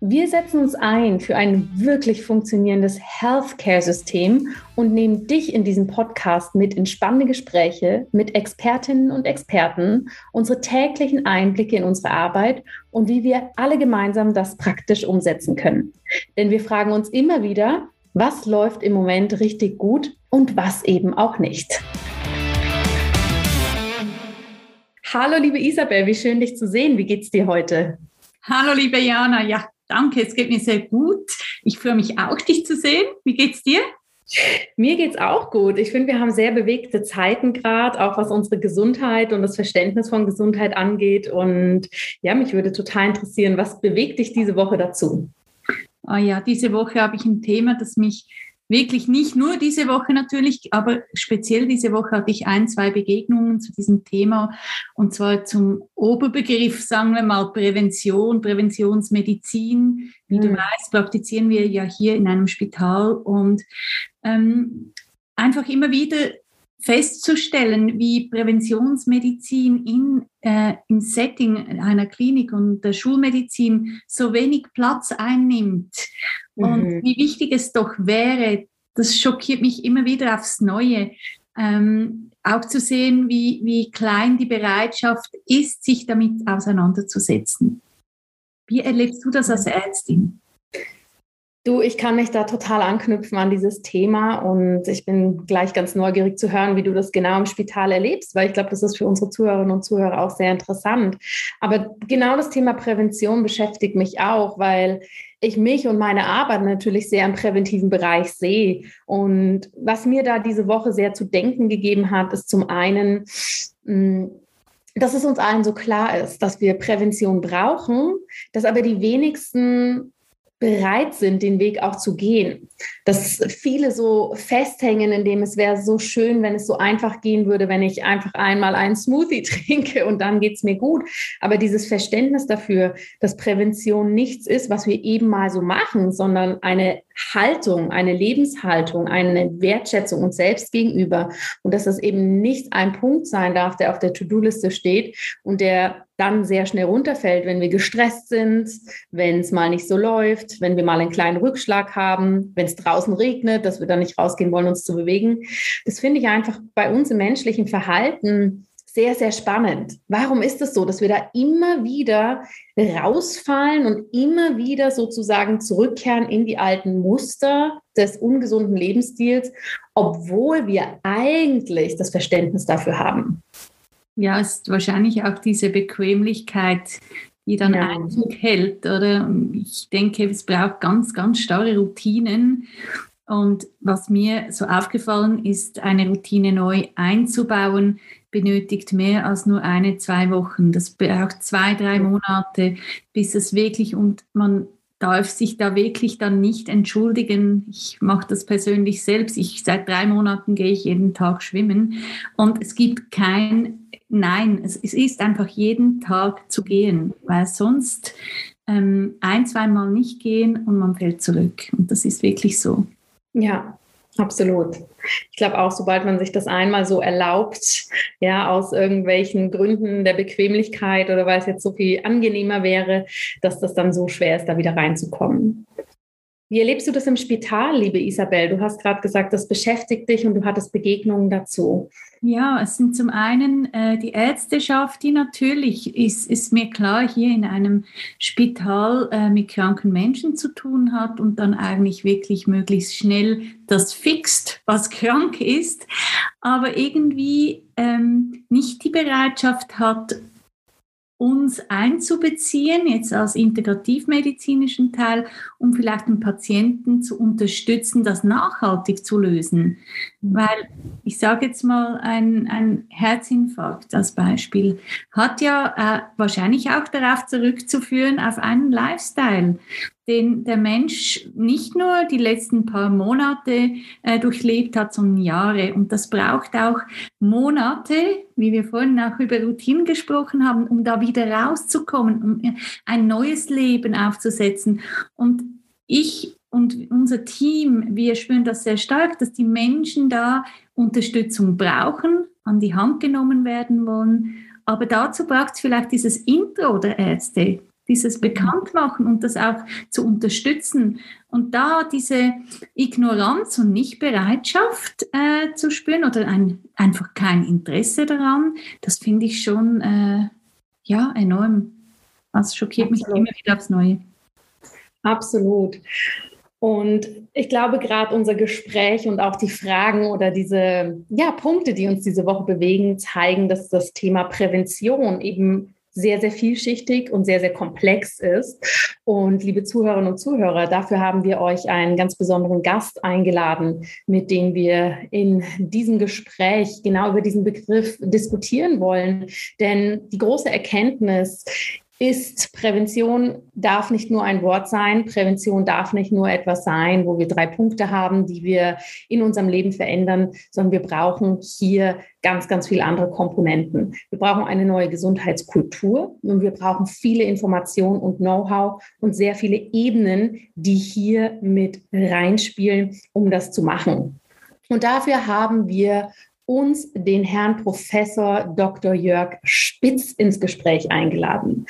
Wir setzen uns ein für ein wirklich funktionierendes Healthcare-System und nehmen dich in diesem Podcast mit in spannende Gespräche mit Expertinnen und Experten, unsere täglichen Einblicke in unsere Arbeit und wie wir alle gemeinsam das praktisch umsetzen können. Denn wir fragen uns immer wieder, was läuft im Moment richtig gut und was eben auch nicht. Hallo liebe Isabel, wie schön dich zu sehen. Wie geht's dir heute? Hallo liebe Jana, ja, Danke, es geht mir sehr gut. Ich freue mich auch, dich zu sehen. Wie geht's dir? Mir geht's auch gut. Ich finde, wir haben sehr bewegte Zeiten gerade, auch was unsere Gesundheit und das Verständnis von Gesundheit angeht. Und ja, mich würde total interessieren, was bewegt dich diese Woche dazu? Oh ja, diese Woche habe ich ein Thema, das mich wirklich nicht nur diese Woche natürlich, aber speziell diese Woche hatte ich ein, zwei Begegnungen zu diesem Thema und zwar zum Oberbegriff, sagen wir mal, Prävention, Präventionsmedizin. Wie mhm. du weißt, praktizieren wir ja hier in einem Spital und ähm, einfach immer wieder festzustellen, wie Präventionsmedizin in, äh, im Setting einer Klinik und der Schulmedizin so wenig Platz einnimmt mhm. und wie wichtig es doch wäre, das schockiert mich immer wieder aufs Neue, ähm, auch zu sehen, wie, wie klein die Bereitschaft ist, sich damit auseinanderzusetzen. Wie erlebst du das als Ärztin? Du, ich kann mich da total anknüpfen an dieses Thema und ich bin gleich ganz neugierig zu hören, wie du das genau im Spital erlebst, weil ich glaube, das ist für unsere Zuhörerinnen und Zuhörer auch sehr interessant. Aber genau das Thema Prävention beschäftigt mich auch, weil ich mich und meine Arbeit natürlich sehr im präventiven Bereich sehe. Und was mir da diese Woche sehr zu denken gegeben hat, ist zum einen, mm, dass es uns allen so klar ist, dass wir Prävention brauchen, dass aber die wenigsten bereit sind, den Weg auch zu gehen. Dass viele so festhängen, indem es wäre so schön, wenn es so einfach gehen würde, wenn ich einfach einmal einen Smoothie trinke und dann geht es mir gut. Aber dieses Verständnis dafür, dass Prävention nichts ist, was wir eben mal so machen, sondern eine Haltung, eine Lebenshaltung, eine Wertschätzung uns selbst gegenüber und dass das eben nicht ein Punkt sein darf, der auf der To-Do-Liste steht und der dann sehr schnell runterfällt, wenn wir gestresst sind, wenn es mal nicht so läuft, wenn wir mal einen kleinen Rückschlag haben, wenn es draußen regnet, dass wir dann nicht rausgehen wollen, uns zu bewegen. Das finde ich einfach bei uns im menschlichen Verhalten sehr, sehr spannend. Warum ist es so, dass wir da immer wieder rausfallen und immer wieder sozusagen zurückkehren in die alten Muster des ungesunden Lebensstils, obwohl wir eigentlich das Verständnis dafür haben? Ja, es ist wahrscheinlich auch diese Bequemlichkeit, die dann ja. Einzug hält, oder? Ich denke, es braucht ganz, ganz starre Routinen. Und was mir so aufgefallen ist, eine Routine neu einzubauen, benötigt mehr als nur eine, zwei Wochen. Das braucht zwei, drei Monate, bis es wirklich und man darf sich da wirklich dann nicht entschuldigen. Ich mache das persönlich selbst. Ich seit drei Monaten gehe ich jeden Tag schwimmen und es gibt kein Nein, es, es ist einfach jeden Tag zu gehen, weil sonst ähm, ein, zweimal nicht gehen und man fällt zurück. Und das ist wirklich so. Ja, Absolut. Ich glaube auch, sobald man sich das einmal so erlaubt, ja, aus irgendwelchen Gründen der Bequemlichkeit oder weil es jetzt so viel angenehmer wäre, dass das dann so schwer ist, da wieder reinzukommen. Wie erlebst du das im Spital, liebe Isabel? Du hast gerade gesagt, das beschäftigt dich und du hattest Begegnungen dazu. Ja, es sind zum einen äh, die Ärzteschaft, die natürlich, ist, ist mir klar, hier in einem Spital äh, mit kranken Menschen zu tun hat und dann eigentlich wirklich möglichst schnell das fixt, was krank ist, aber irgendwie ähm, nicht die Bereitschaft hat, uns einzubeziehen, jetzt als integrativmedizinischen Teil, um vielleicht den Patienten zu unterstützen, das nachhaltig zu lösen. Mhm. Weil ich sage jetzt mal, ein, ein Herzinfarkt als Beispiel hat ja äh, wahrscheinlich auch darauf zurückzuführen, auf einen Lifestyle. Den der Mensch nicht nur die letzten paar Monate äh, durchlebt hat, sondern Jahre. Und das braucht auch Monate, wie wir vorhin auch über Routinen gesprochen haben, um da wieder rauszukommen, um ein neues Leben aufzusetzen. Und ich und unser Team, wir spüren das sehr stark, dass die Menschen da Unterstützung brauchen, an die Hand genommen werden wollen. Aber dazu braucht es vielleicht dieses Intro der Ärzte, dieses mhm. Bekanntmachen und das auch zu unterstützen. Und da diese Ignoranz und Nichtbereitschaft äh, zu spüren oder ein, einfach kein Interesse daran, das finde ich schon äh, ja, enorm. Das schockiert Absolut. mich immer wieder aufs Neue. Absolut. Und ich glaube, gerade unser Gespräch und auch die Fragen oder diese ja, Punkte, die uns diese Woche bewegen, zeigen, dass das Thema Prävention eben sehr, sehr vielschichtig und sehr, sehr komplex ist. Und liebe Zuhörerinnen und Zuhörer, dafür haben wir euch einen ganz besonderen Gast eingeladen, mit dem wir in diesem Gespräch genau über diesen Begriff diskutieren wollen. Denn die große Erkenntnis ist, Prävention darf nicht nur ein Wort sein, Prävention darf nicht nur etwas sein, wo wir drei Punkte haben, die wir in unserem Leben verändern, sondern wir brauchen hier ganz, ganz viele andere Komponenten. Wir brauchen eine neue Gesundheitskultur und wir brauchen viele Informationen und Know-how und sehr viele Ebenen, die hier mit reinspielen, um das zu machen. Und dafür haben wir uns den Herrn Professor Dr. Jörg Spitz ins Gespräch eingeladen.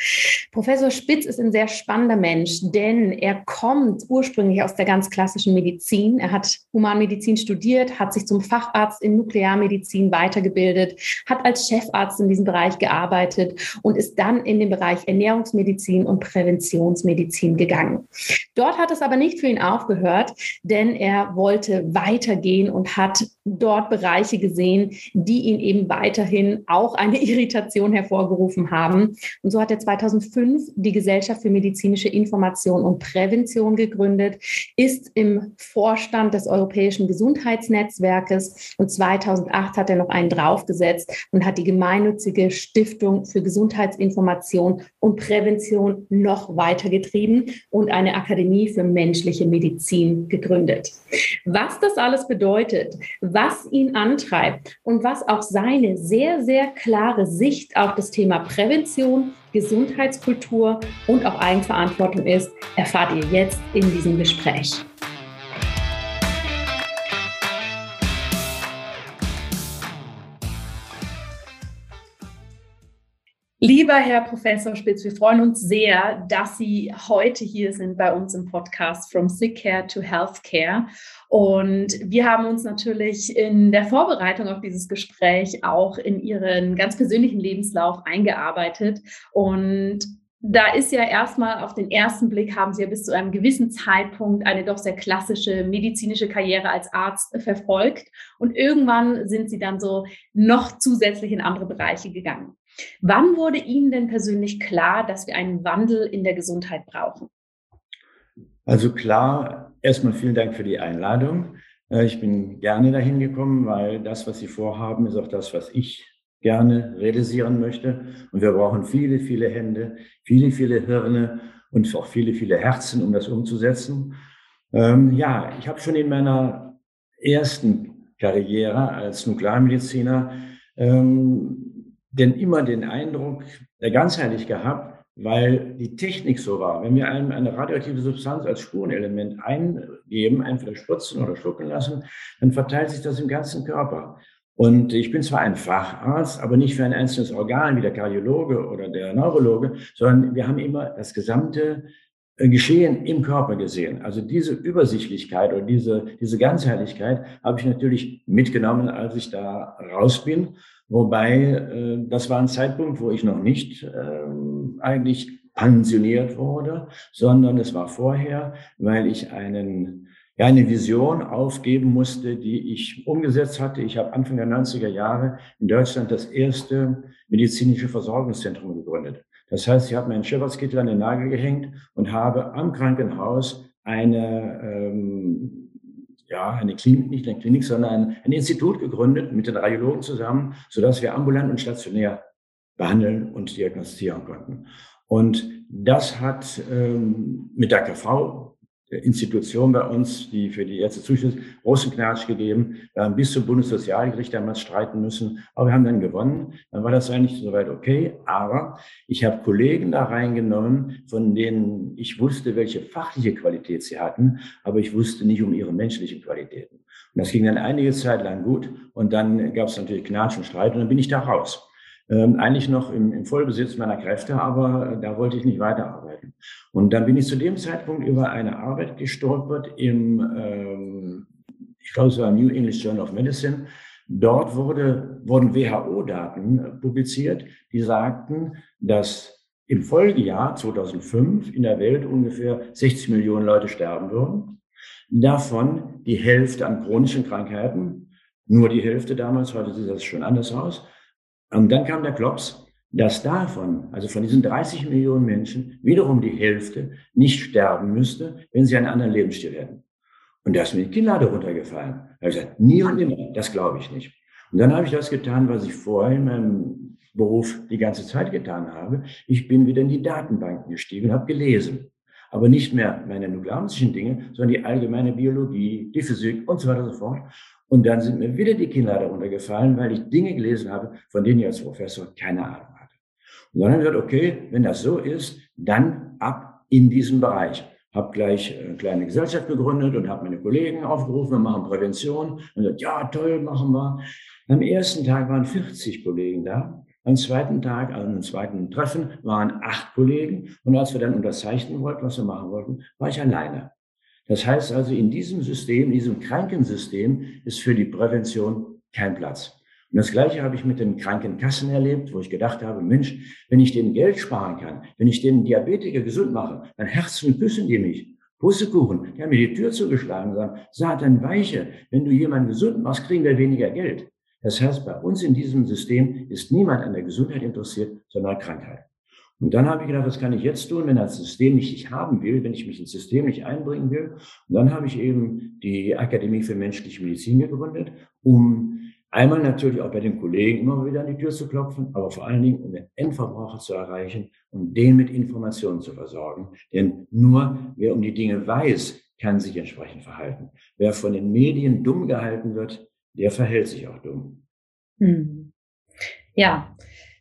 Professor Spitz ist ein sehr spannender Mensch, denn er kommt ursprünglich aus der ganz klassischen Medizin. Er hat Humanmedizin studiert, hat sich zum Facharzt in Nuklearmedizin weitergebildet, hat als Chefarzt in diesem Bereich gearbeitet und ist dann in den Bereich Ernährungsmedizin und Präventionsmedizin gegangen. Dort hat es aber nicht für ihn aufgehört, denn er wollte weitergehen und hat dort Bereiche gesehen, die ihn eben weiterhin auch eine Irritation hervorgerufen haben. Und so hat er 2005 die Gesellschaft für medizinische Information und Prävention gegründet, ist im Vorstand des Europäischen Gesundheitsnetzwerkes und 2008 hat er noch einen draufgesetzt und hat die gemeinnützige Stiftung für Gesundheitsinformation und Prävention noch weitergetrieben und eine Akademie für menschliche Medizin gegründet. Was das alles bedeutet, was ihn antreibt und was auch seine sehr, sehr klare Sicht auf das Thema Prävention, Gesundheitskultur und auch Eigenverantwortung ist, erfahrt ihr jetzt in diesem Gespräch. Lieber Herr Professor Spitz, wir freuen uns sehr, dass Sie heute hier sind bei uns im Podcast From Sick Care to Healthcare. Und wir haben uns natürlich in der Vorbereitung auf dieses Gespräch auch in Ihren ganz persönlichen Lebenslauf eingearbeitet. Und da ist ja erstmal auf den ersten Blick haben Sie ja bis zu einem gewissen Zeitpunkt eine doch sehr klassische medizinische Karriere als Arzt verfolgt. Und irgendwann sind Sie dann so noch zusätzlich in andere Bereiche gegangen. Wann wurde Ihnen denn persönlich klar, dass wir einen Wandel in der Gesundheit brauchen? Also klar, erstmal vielen Dank für die Einladung. Äh, ich bin gerne dahin gekommen, weil das, was Sie vorhaben, ist auch das, was ich gerne realisieren möchte. Und wir brauchen viele, viele Hände, viele, viele Hirne und auch viele, viele Herzen, um das umzusetzen. Ähm, ja, ich habe schon in meiner ersten Karriere als Nuklearmediziner ähm, denn immer den Eindruck der Ganzheitlich gehabt, weil die Technik so war. Wenn wir einem eine radioaktive Substanz als Spurenelement eingeben, entweder spritzen oder schlucken lassen, dann verteilt sich das im ganzen Körper. Und ich bin zwar ein Facharzt, aber nicht für ein einzelnes Organ wie der Kardiologe oder der Neurologe, sondern wir haben immer das gesamte äh, Geschehen im Körper gesehen. Also diese Übersichtlichkeit oder diese, diese Ganzheitlichkeit habe ich natürlich mitgenommen, als ich da raus bin. Wobei, äh, das war ein Zeitpunkt, wo ich noch nicht äh, eigentlich pensioniert wurde, sondern es war vorher, weil ich einen, ja, eine Vision aufgeben musste, die ich umgesetzt hatte. Ich habe Anfang der 90er Jahre in Deutschland das erste medizinische Versorgungszentrum gegründet. Das heißt, ich habe meinen Schifffahrtskittel an den Nagel gehängt und habe am Krankenhaus eine ähm, ja, eine Klinik, nicht eine Klinik, sondern ein, ein Institut gegründet mit den Radiologen zusammen, sodass wir ambulant und stationär behandeln und diagnostizieren konnten. Und das hat ähm, mit der KV Institution bei uns, die für die Ärzte zuständig ist, großen Knatsch gegeben. Wir haben bis zum Bundessozialgericht damals streiten müssen, aber wir haben dann gewonnen. Dann war das eigentlich soweit okay. Aber ich habe Kollegen da reingenommen, von denen ich wusste, welche fachliche Qualität sie hatten, aber ich wusste nicht um ihre menschlichen Qualitäten. Und das ging dann einige Zeit lang gut. Und dann gab es natürlich Knatsch und Streit und dann bin ich da raus ähm, eigentlich noch im, im Vollbesitz meiner Kräfte, aber da wollte ich nicht weiterarbeiten. Und dann bin ich zu dem Zeitpunkt über eine Arbeit gestolpert im, ähm, ich glaube, es war New English Journal of Medicine. Dort wurde, wurden WHO-Daten publiziert, die sagten, dass im Folgejahr 2005 in der Welt ungefähr 60 Millionen Leute sterben würden. Davon die Hälfte an chronischen Krankheiten, nur die Hälfte damals, heute sieht das schon anders aus. Und dann kam der Klops, dass davon, also von diesen 30 Millionen Menschen, wiederum die Hälfte nicht sterben müsste, wenn sie einen anderen Lebensstil hätten. Und da ist mir die Kinnlade runtergefallen. Da habe ich gesagt, nie und nimmer, das glaube ich nicht. Und dann habe ich das getan, was ich vorher in meinem Beruf die ganze Zeit getan habe. Ich bin wieder in die Datenbanken gestiegen und habe gelesen. Aber nicht mehr meine nuklearischen Dinge, sondern die allgemeine Biologie, die Physik und so weiter und so fort. Und dann sind mir wieder die Kinder darunter gefallen, weil ich Dinge gelesen habe, von denen ich als Professor keine Ahnung hatte. Und dann habe ich gesagt, okay, wenn das so ist, dann ab in diesen Bereich. Habe gleich eine kleine Gesellschaft gegründet und habe meine Kollegen aufgerufen, wir machen Prävention. Und gesagt, ja, toll, machen wir. Am ersten Tag waren 40 Kollegen da. Am zweiten Tag, also am zweiten Treffen, waren acht Kollegen. Und als wir dann unterzeichnen wollten, was wir machen wollten, war ich alleine. Das heißt also, in diesem System, in diesem Krankensystem ist für die Prävention kein Platz. Und das Gleiche habe ich mit den Krankenkassen erlebt, wo ich gedacht habe, Mensch, wenn ich denen Geld sparen kann, wenn ich den Diabetiker gesund mache, dann herzen küssen die mich. Pussekuchen, die haben mir die Tür zugeschlagen und sagen, Satan weiche, wenn du jemanden gesund machst, kriegen wir weniger Geld. Das heißt, bei uns in diesem System ist niemand an der Gesundheit interessiert, sondern an Krankheit. Und dann habe ich gedacht, was kann ich jetzt tun, wenn das System nicht haben will, wenn ich mich ins System nicht einbringen will. Und dann habe ich eben die Akademie für menschliche Medizin gegründet, um einmal natürlich auch bei den Kollegen immer wieder an die Tür zu klopfen, aber vor allen Dingen, um den Endverbraucher zu erreichen und den mit Informationen zu versorgen. Denn nur wer um die Dinge weiß, kann sich entsprechend verhalten. Wer von den Medien dumm gehalten wird, der verhält sich auch dumm. Hm. Ja,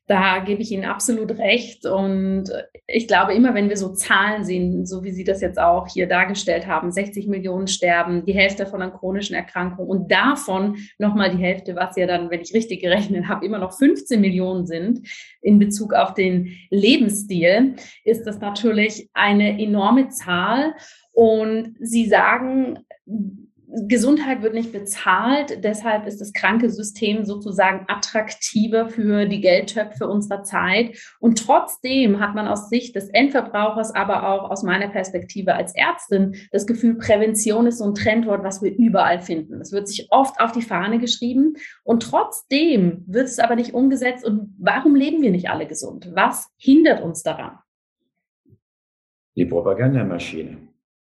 da gebe ich Ihnen absolut recht. Und ich glaube, immer wenn wir so Zahlen sehen, so wie Sie das jetzt auch hier dargestellt haben, 60 Millionen sterben, die Hälfte von einer chronischen Erkrankung und davon nochmal die Hälfte, was ja dann, wenn ich richtig gerechnet habe, immer noch 15 Millionen sind in Bezug auf den Lebensstil, ist das natürlich eine enorme Zahl. Und Sie sagen, Gesundheit wird nicht bezahlt, deshalb ist das kranke System sozusagen attraktiver für die Geldtöpfe unserer Zeit. Und trotzdem hat man aus Sicht des Endverbrauchers, aber auch aus meiner Perspektive als Ärztin das Gefühl, Prävention ist so ein Trendwort, was wir überall finden. Es wird sich oft auf die Fahne geschrieben und trotzdem wird es aber nicht umgesetzt. Und warum leben wir nicht alle gesund? Was hindert uns daran? Die Propagandamaschine.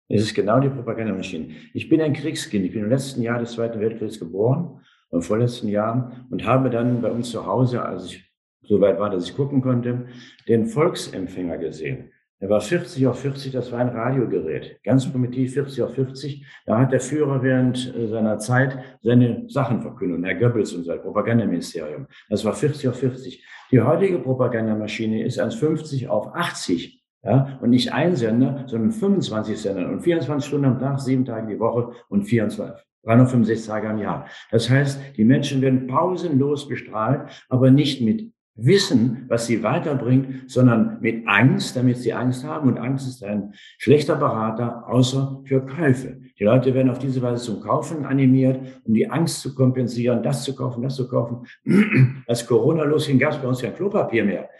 Es ist genau die Propagandamaschine. Ich bin ein Kriegskind. Ich bin im letzten Jahr des Zweiten Weltkriegs geboren, im vorletzten Jahr, und habe dann bei uns zu Hause, als ich so weit war, dass ich gucken konnte, den Volksempfänger gesehen. Er war 40 auf 40, das war ein Radiogerät. Ganz primitiv 40 auf 50. Da hat der Führer während äh, seiner Zeit seine Sachen verkündet, Herr Goebbels und sein Propagandaministerium. Das war 40 auf 40. Die heutige Propagandamaschine ist 1,50 auf 80. Ja, und nicht ein Sender, sondern 25 Sender und 24 Stunden am Tag, sieben Tage die Woche und 24, 365 Tage am Jahr. Das heißt, die Menschen werden pausenlos bestrahlt, aber nicht mit Wissen, was sie weiterbringt, sondern mit Angst, damit sie Angst haben. Und Angst ist ein schlechter Berater, außer für Käufe. Die Leute werden auf diese Weise zum Kaufen animiert, um die Angst zu kompensieren, das zu kaufen, das zu kaufen. Als Corona losging, gab es bei uns kein Klopapier mehr.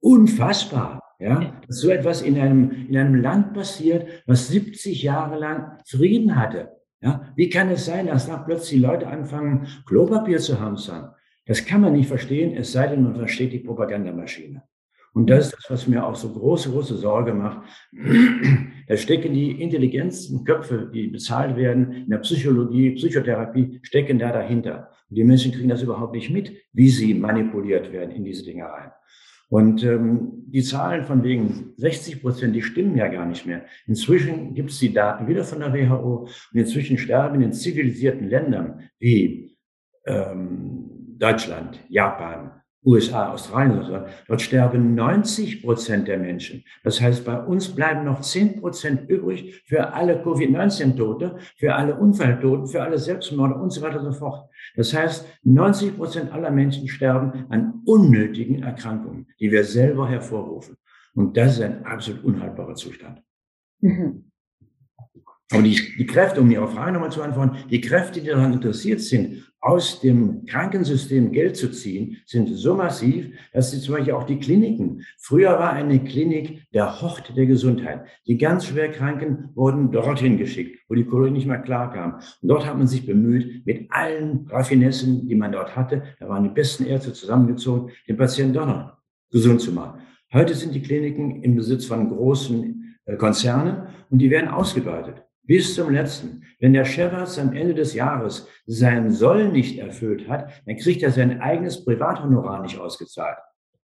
Unfassbar. Ja, dass so etwas in einem, in einem Land passiert, was 70 Jahre lang Frieden hatte. Ja, wie kann es sein, dass da plötzlich Leute anfangen, Klopapier zu hamstern? Das kann man nicht verstehen, es sei denn, man versteht die Propagandamaschine. Und das ist das, was mir auch so große, große Sorge macht. Da stecken die intelligentsten Köpfe, die bezahlt werden in der Psychologie, Psychotherapie, stecken da dahinter. Und die Menschen kriegen das überhaupt nicht mit, wie sie manipuliert werden in diese Dinge rein. Und ähm, die Zahlen von wegen 60 Prozent, die stimmen ja gar nicht mehr. Inzwischen gibt es die Daten wieder von der WHO und inzwischen sterben in zivilisierten Ländern wie ähm, Deutschland, Japan, USA, Australien, dort sterben 90 Prozent der Menschen. Das heißt, bei uns bleiben noch 10 Prozent übrig für alle Covid-19-Tote, für alle Unfalltoten, für alle Selbstmorde und so weiter und so fort. Das heißt, 90 Prozent aller Menschen sterben an unnötigen Erkrankungen, die wir selber hervorrufen. Und das ist ein absolut unhaltbarer Zustand. Mhm. Aber die, die Kräfte, um Ihre Frage nochmal zu antworten, die Kräfte, die daran interessiert sind, aus dem Krankensystem Geld zu ziehen, sind so massiv, dass sie zum Beispiel auch die Kliniken. Früher war eine Klinik der Hort der Gesundheit. Die ganz schwer Kranken wurden dorthin geschickt, wo die Kohle nicht mehr klar kam. Und dort hat man sich bemüht, mit allen Raffinessen, die man dort hatte, da waren die besten Ärzte zusammengezogen, den Patienten doch noch gesund zu machen. Heute sind die Kliniken im Besitz von großen äh, Konzernen und die werden ausgebeutet bis zum letzten. Wenn der Chefarzt am Ende des Jahres sein Soll nicht erfüllt hat, dann kriegt er sein eigenes Privathonorar nicht ausgezahlt.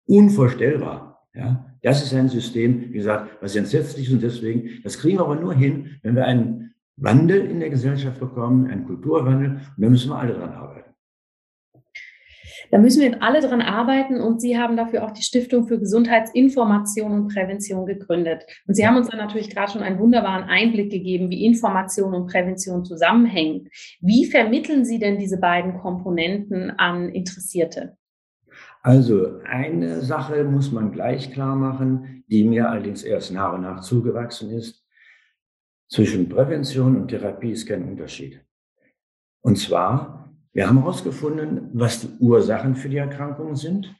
Unvorstellbar. Ja, das ist ein System, wie gesagt, was entsetzlich ist und deswegen, das kriegen wir aber nur hin, wenn wir einen Wandel in der Gesellschaft bekommen, einen Kulturwandel, und da müssen wir alle dran arbeiten. Da müssen wir alle dran arbeiten und Sie haben dafür auch die Stiftung für Gesundheitsinformation und Prävention gegründet. Und Sie haben uns dann natürlich gerade schon einen wunderbaren Einblick gegeben, wie Information und Prävention zusammenhängen. Wie vermitteln Sie denn diese beiden Komponenten an Interessierte? Also eine Sache muss man gleich klar machen, die mir allerdings erst nach und nach zugewachsen ist. Zwischen Prävention und Therapie ist kein Unterschied. Und zwar wir haben herausgefunden, was die Ursachen für die Erkrankungen sind.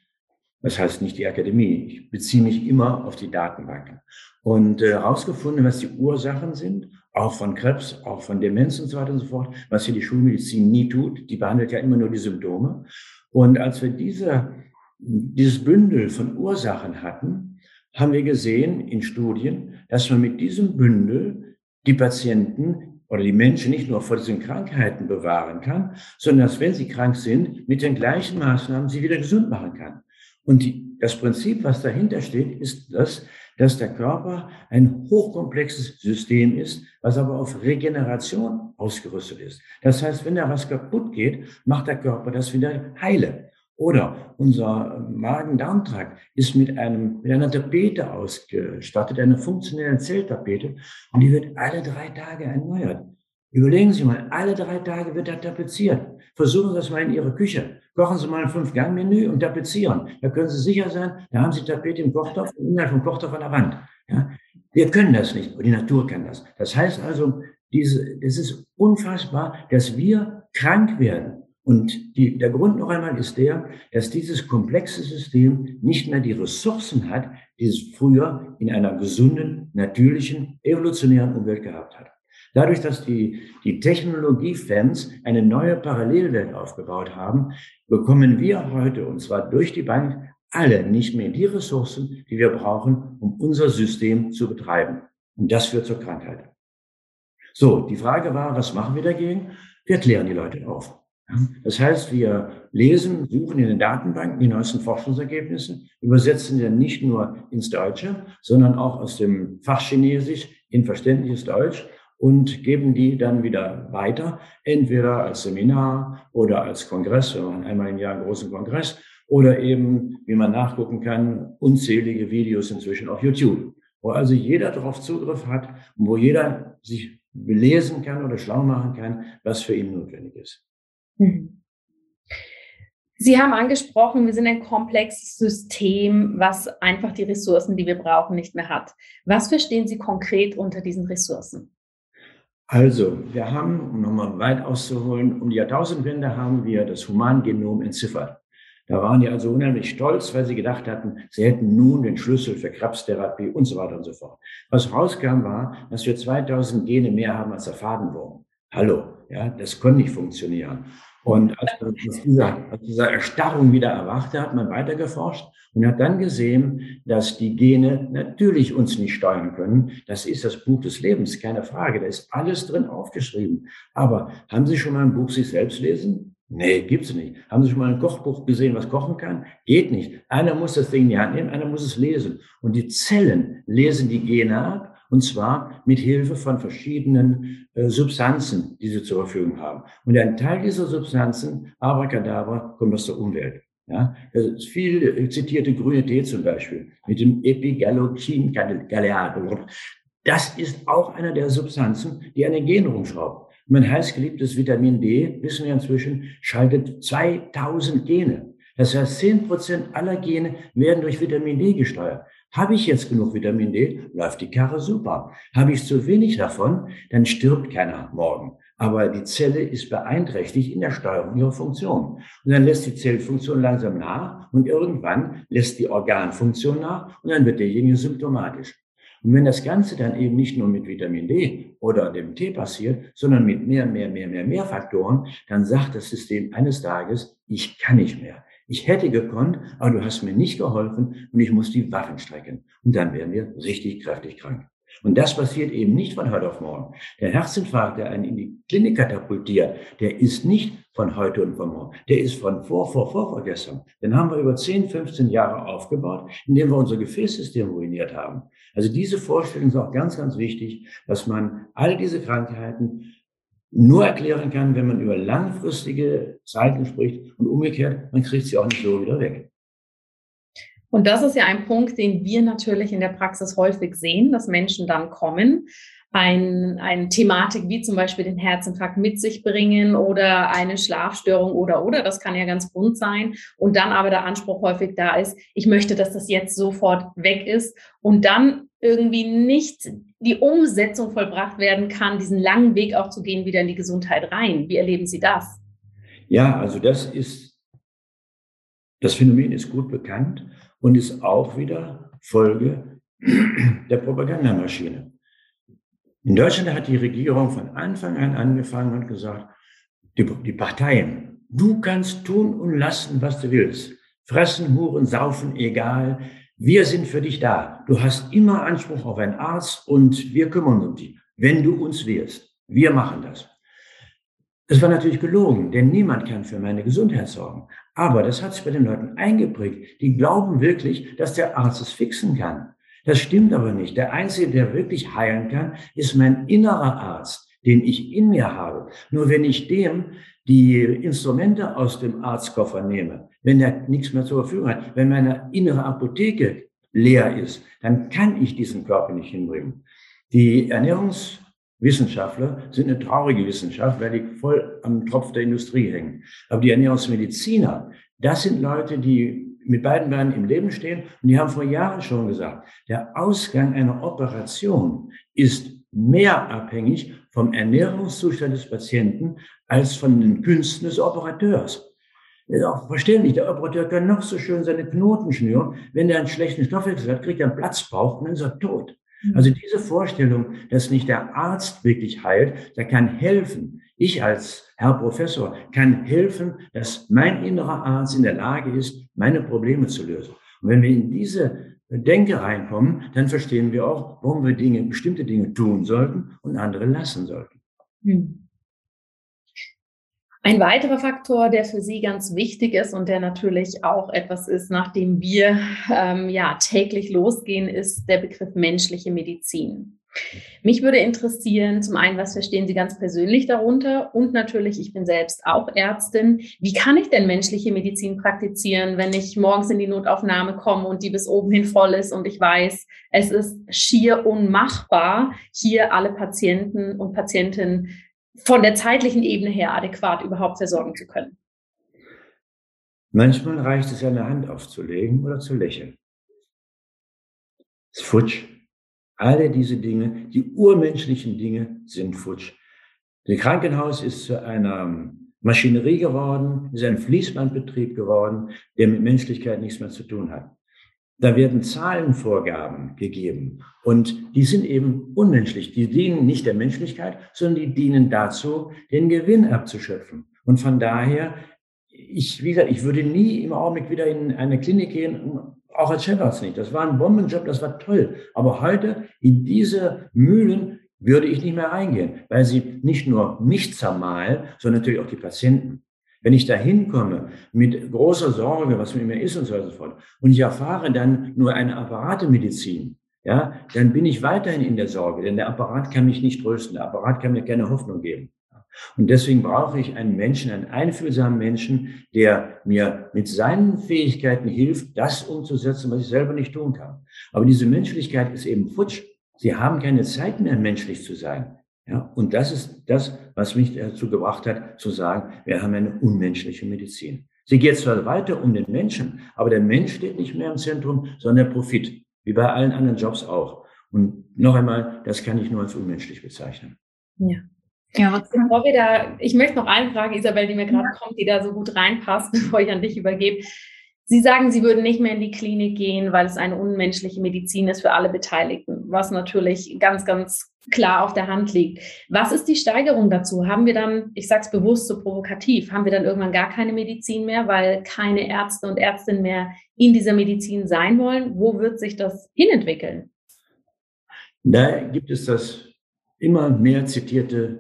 Das heißt nicht die Akademie. Ich beziehe mich immer auf die Datenbanken. Und herausgefunden, äh, was die Ursachen sind, auch von Krebs, auch von Demenz und so weiter und so fort, was hier die Schulmedizin nie tut. Die behandelt ja immer nur die Symptome. Und als wir diese, dieses Bündel von Ursachen hatten, haben wir gesehen in Studien, dass man mit diesem Bündel die Patienten oder die Menschen nicht nur vor diesen Krankheiten bewahren kann, sondern dass, wenn sie krank sind, mit den gleichen Maßnahmen sie wieder gesund machen kann. Und die, das Prinzip, was dahinter steht, ist das, dass der Körper ein hochkomplexes System ist, was aber auf Regeneration ausgerüstet ist. Das heißt, wenn da was kaputt geht, macht der Körper das wieder heile. Oder unser Magen-Darm-Trakt ist mit, einem, mit einer Tapete ausgestattet, einer funktionellen Zelltapete, und die wird alle drei Tage erneuert. Überlegen Sie mal, alle drei Tage wird er tapeziert. Versuchen Sie das mal in Ihrer Küche. Kochen Sie mal ein Fünf-Gang-Menü und tapezieren. Da können Sie sicher sein, da haben Sie Tapete im Kochtopf und innerhalb vom Kochtopf an der Wand. Ja? Wir können das nicht, die Natur kann das. Das heißt also, diese, es ist unfassbar, dass wir krank werden und die, der Grund noch einmal ist der, dass dieses komplexe System nicht mehr die Ressourcen hat, die es früher in einer gesunden, natürlichen, evolutionären Umwelt gehabt hat. Dadurch, dass die, die Technologiefans eine neue Parallelwelt aufgebaut haben, bekommen wir heute, und zwar durch die Bank, alle nicht mehr die Ressourcen, die wir brauchen, um unser System zu betreiben. Und das führt zur Krankheit. So, die Frage war, was machen wir dagegen? Wir klären die Leute auf. Das heißt, wir lesen, suchen in den Datenbanken die neuesten Forschungsergebnisse, übersetzen sie nicht nur ins Deutsche, sondern auch aus dem Fachchinesisch in verständliches Deutsch und geben die dann wieder weiter, entweder als Seminar oder als Kongress, wir machen einmal im Jahr einen großen Kongress, oder eben, wie man nachgucken kann, unzählige Videos inzwischen auf YouTube, wo also jeder darauf Zugriff hat und wo jeder sich belesen kann oder schlau machen kann, was für ihn notwendig ist. Mhm. Sie haben angesprochen, wir sind ein komplexes System, was einfach die Ressourcen, die wir brauchen, nicht mehr hat. Was verstehen Sie konkret unter diesen Ressourcen? Also, wir haben, um nochmal weit auszuholen, um die Jahrtausendwende haben wir das Humangenom entziffert. Da waren die also unheimlich stolz, weil sie gedacht hatten, sie hätten nun den Schlüssel für Krebstherapie und so weiter und so fort. Was rauskam war, dass wir 2000 Gene mehr haben als der Fadenwurm. Hallo, ja, das konnte nicht funktionieren. Und als aus dieser, aus dieser Erstarrung wieder erwachte, hat man weitergeforscht und hat dann gesehen, dass die Gene natürlich uns nicht steuern können. Das ist das Buch des Lebens, keine Frage. Da ist alles drin aufgeschrieben. Aber haben Sie schon mal ein Buch sich selbst lesen? Nee, gibt's nicht. Haben Sie schon mal ein Kochbuch gesehen, was kochen kann? Geht nicht. Einer muss das Ding in die Hand nehmen, einer muss es lesen. Und die Zellen lesen die Gene ab, und zwar mit Hilfe von verschiedenen äh, Substanzen, die sie zur Verfügung haben. Und ein Teil dieser Substanzen, Abracadabra, kommt aus der Umwelt. Ja, das viel zitierte grüne Tee zum Beispiel mit dem Epigallocin galeatum. Das ist auch einer der Substanzen, die an den Gen rumschraubt. Mein heißgeliebtes Vitamin D, wissen wir inzwischen, schaltet 2000 Gene. Das heißt, 10 Prozent aller Gene werden durch Vitamin D gesteuert. Habe ich jetzt genug Vitamin D, läuft die Karre super. Habe ich zu wenig davon, dann stirbt keiner morgen. Aber die Zelle ist beeinträchtigt in der Steuerung ihrer Funktion. Und dann lässt die Zellfunktion langsam nach und irgendwann lässt die Organfunktion nach und dann wird derjenige symptomatisch. Und wenn das Ganze dann eben nicht nur mit Vitamin D oder dem T passiert, sondern mit mehr, mehr, mehr, mehr, mehr Faktoren, dann sagt das System eines Tages, ich kann nicht mehr. Ich hätte gekonnt, aber du hast mir nicht geholfen und ich muss die Waffen strecken. Und dann werden wir richtig kräftig krank. Und das passiert eben nicht von heute auf morgen. Der Herzinfarkt, der einen in die Klinik katapultiert, der ist nicht von heute und von morgen. Der ist von vor, vor, vor, vorgestern. Den haben wir über 10, 15 Jahre aufgebaut, indem wir unser Gefäßsystem ruiniert haben. Also diese Vorstellung ist auch ganz, ganz wichtig, dass man all diese Krankheiten nur erklären kann, wenn man über langfristige Zeiten spricht und umgekehrt, man kriegt sie auch nicht so wieder weg. Und das ist ja ein Punkt, den wir natürlich in der Praxis häufig sehen, dass Menschen dann kommen, ein, eine Thematik wie zum Beispiel den Herzinfarkt mit sich bringen oder eine Schlafstörung oder oder, das kann ja ganz bunt sein. Und dann aber der Anspruch häufig da ist, ich möchte, dass das jetzt sofort weg ist und dann irgendwie nicht die Umsetzung vollbracht werden kann, diesen langen Weg auch zu gehen, wieder in die Gesundheit rein. Wie erleben Sie das? Ja, also das ist, das Phänomen ist gut bekannt und ist auch wieder Folge der Propagandamaschine. In Deutschland hat die Regierung von Anfang an angefangen und gesagt, die, die Parteien, du kannst tun und lassen, was du willst. Fressen, huren, saufen, egal. Wir sind für dich da. Du hast immer Anspruch auf einen Arzt und wir kümmern uns um dich, wenn du uns wirst. Wir machen das. Das war natürlich gelogen, denn niemand kann für meine Gesundheit sorgen. Aber das hat sich bei den Leuten eingeprägt. Die glauben wirklich, dass der Arzt es fixen kann. Das stimmt aber nicht. Der Einzige, der wirklich heilen kann, ist mein innerer Arzt, den ich in mir habe. Nur wenn ich dem die Instrumente aus dem Arztkoffer nehme, wenn er nichts mehr zur Verfügung hat, wenn meine innere Apotheke leer ist, dann kann ich diesen Körper nicht hinbringen. Die Ernährungs Wissenschaftler sind eine traurige Wissenschaft, weil die voll am Tropf der Industrie hängen. Aber die Ernährungsmediziner, das sind Leute, die mit beiden Beinen im Leben stehen und die haben vor Jahren schon gesagt, der Ausgang einer Operation ist mehr abhängig vom Ernährungszustand des Patienten als von den Künsten des Operateurs. Das ist auch verständlich. Der Operateur kann noch so schön seine Knoten schnüren. Wenn er einen schlechten Stoffwechsel hat, kriegt er einen Platzbauch und dann ist er tot. Mhm. Also diese Vorstellung, dass nicht der Arzt wirklich heilt, der kann helfen. Ich als Herr Professor kann helfen, dass mein innerer Arzt in der Lage ist, meine Probleme zu lösen. Und wenn wir in diese Denke reinkommen, dann verstehen wir auch, warum wir Dinge, bestimmte Dinge tun sollten und andere lassen sollten. Mhm. Ein weiterer Faktor, der für Sie ganz wichtig ist und der natürlich auch etwas ist, nachdem wir ähm, ja täglich losgehen, ist der Begriff menschliche Medizin. Mich würde interessieren, zum einen, was verstehen Sie ganz persönlich darunter? Und natürlich, ich bin selbst auch Ärztin. Wie kann ich denn menschliche Medizin praktizieren, wenn ich morgens in die Notaufnahme komme und die bis oben hin voll ist und ich weiß, es ist schier unmachbar, hier alle Patienten und Patientinnen von der zeitlichen Ebene her adäquat überhaupt versorgen zu können. Manchmal reicht es, eine Hand aufzulegen oder zu lächeln. Ist futsch. Alle diese Dinge, die urmenschlichen Dinge sind futsch. Das Krankenhaus ist zu einer Maschinerie geworden, ist ein Fließbandbetrieb geworden, der mit Menschlichkeit nichts mehr zu tun hat. Da werden Zahlenvorgaben gegeben und die sind eben unmenschlich. Die dienen nicht der Menschlichkeit, sondern die dienen dazu, den Gewinn abzuschöpfen. Und von daher, ich, wie gesagt, ich würde nie im Augenblick wieder in eine Klinik gehen, auch als Chefarzt nicht. Das war ein Bombenjob, das war toll. Aber heute in diese Mühlen würde ich nicht mehr reingehen, weil sie nicht nur mich zermahlen, sondern natürlich auch die Patienten. Wenn ich da hinkomme mit großer Sorge, was mir ist und so weiter und so fort, und ich erfahre dann nur eine Apparatemedizin, ja, dann bin ich weiterhin in der Sorge, denn der Apparat kann mich nicht trösten, der Apparat kann mir keine Hoffnung geben. Und deswegen brauche ich einen Menschen, einen einfühlsamen Menschen, der mir mit seinen Fähigkeiten hilft, das umzusetzen, was ich selber nicht tun kann. Aber diese Menschlichkeit ist eben futsch. Sie haben keine Zeit mehr, menschlich zu sein. Ja, und das ist das, was mich dazu gebracht hat, zu sagen, wir haben eine unmenschliche Medizin. Sie geht zwar weiter um den Menschen, aber der Mensch steht nicht mehr im Zentrum, sondern der Profit, wie bei allen anderen Jobs auch. Und noch einmal, das kann ich nur als unmenschlich bezeichnen. Ja. Ja, was bevor wir da, ich möchte noch eine Frage, Isabel, die mir gerade ja. kommt, die da so gut reinpasst, bevor ich an dich übergebe. Sie sagen, Sie würden nicht mehr in die Klinik gehen, weil es eine unmenschliche Medizin ist für alle Beteiligten, was natürlich ganz, ganz klar auf der Hand liegt. Was ist die Steigerung dazu? Haben wir dann, ich sage es bewusst so provokativ, haben wir dann irgendwann gar keine Medizin mehr, weil keine Ärzte und Ärztinnen mehr in dieser Medizin sein wollen? Wo wird sich das hinentwickeln? Da gibt es das immer mehr zitierte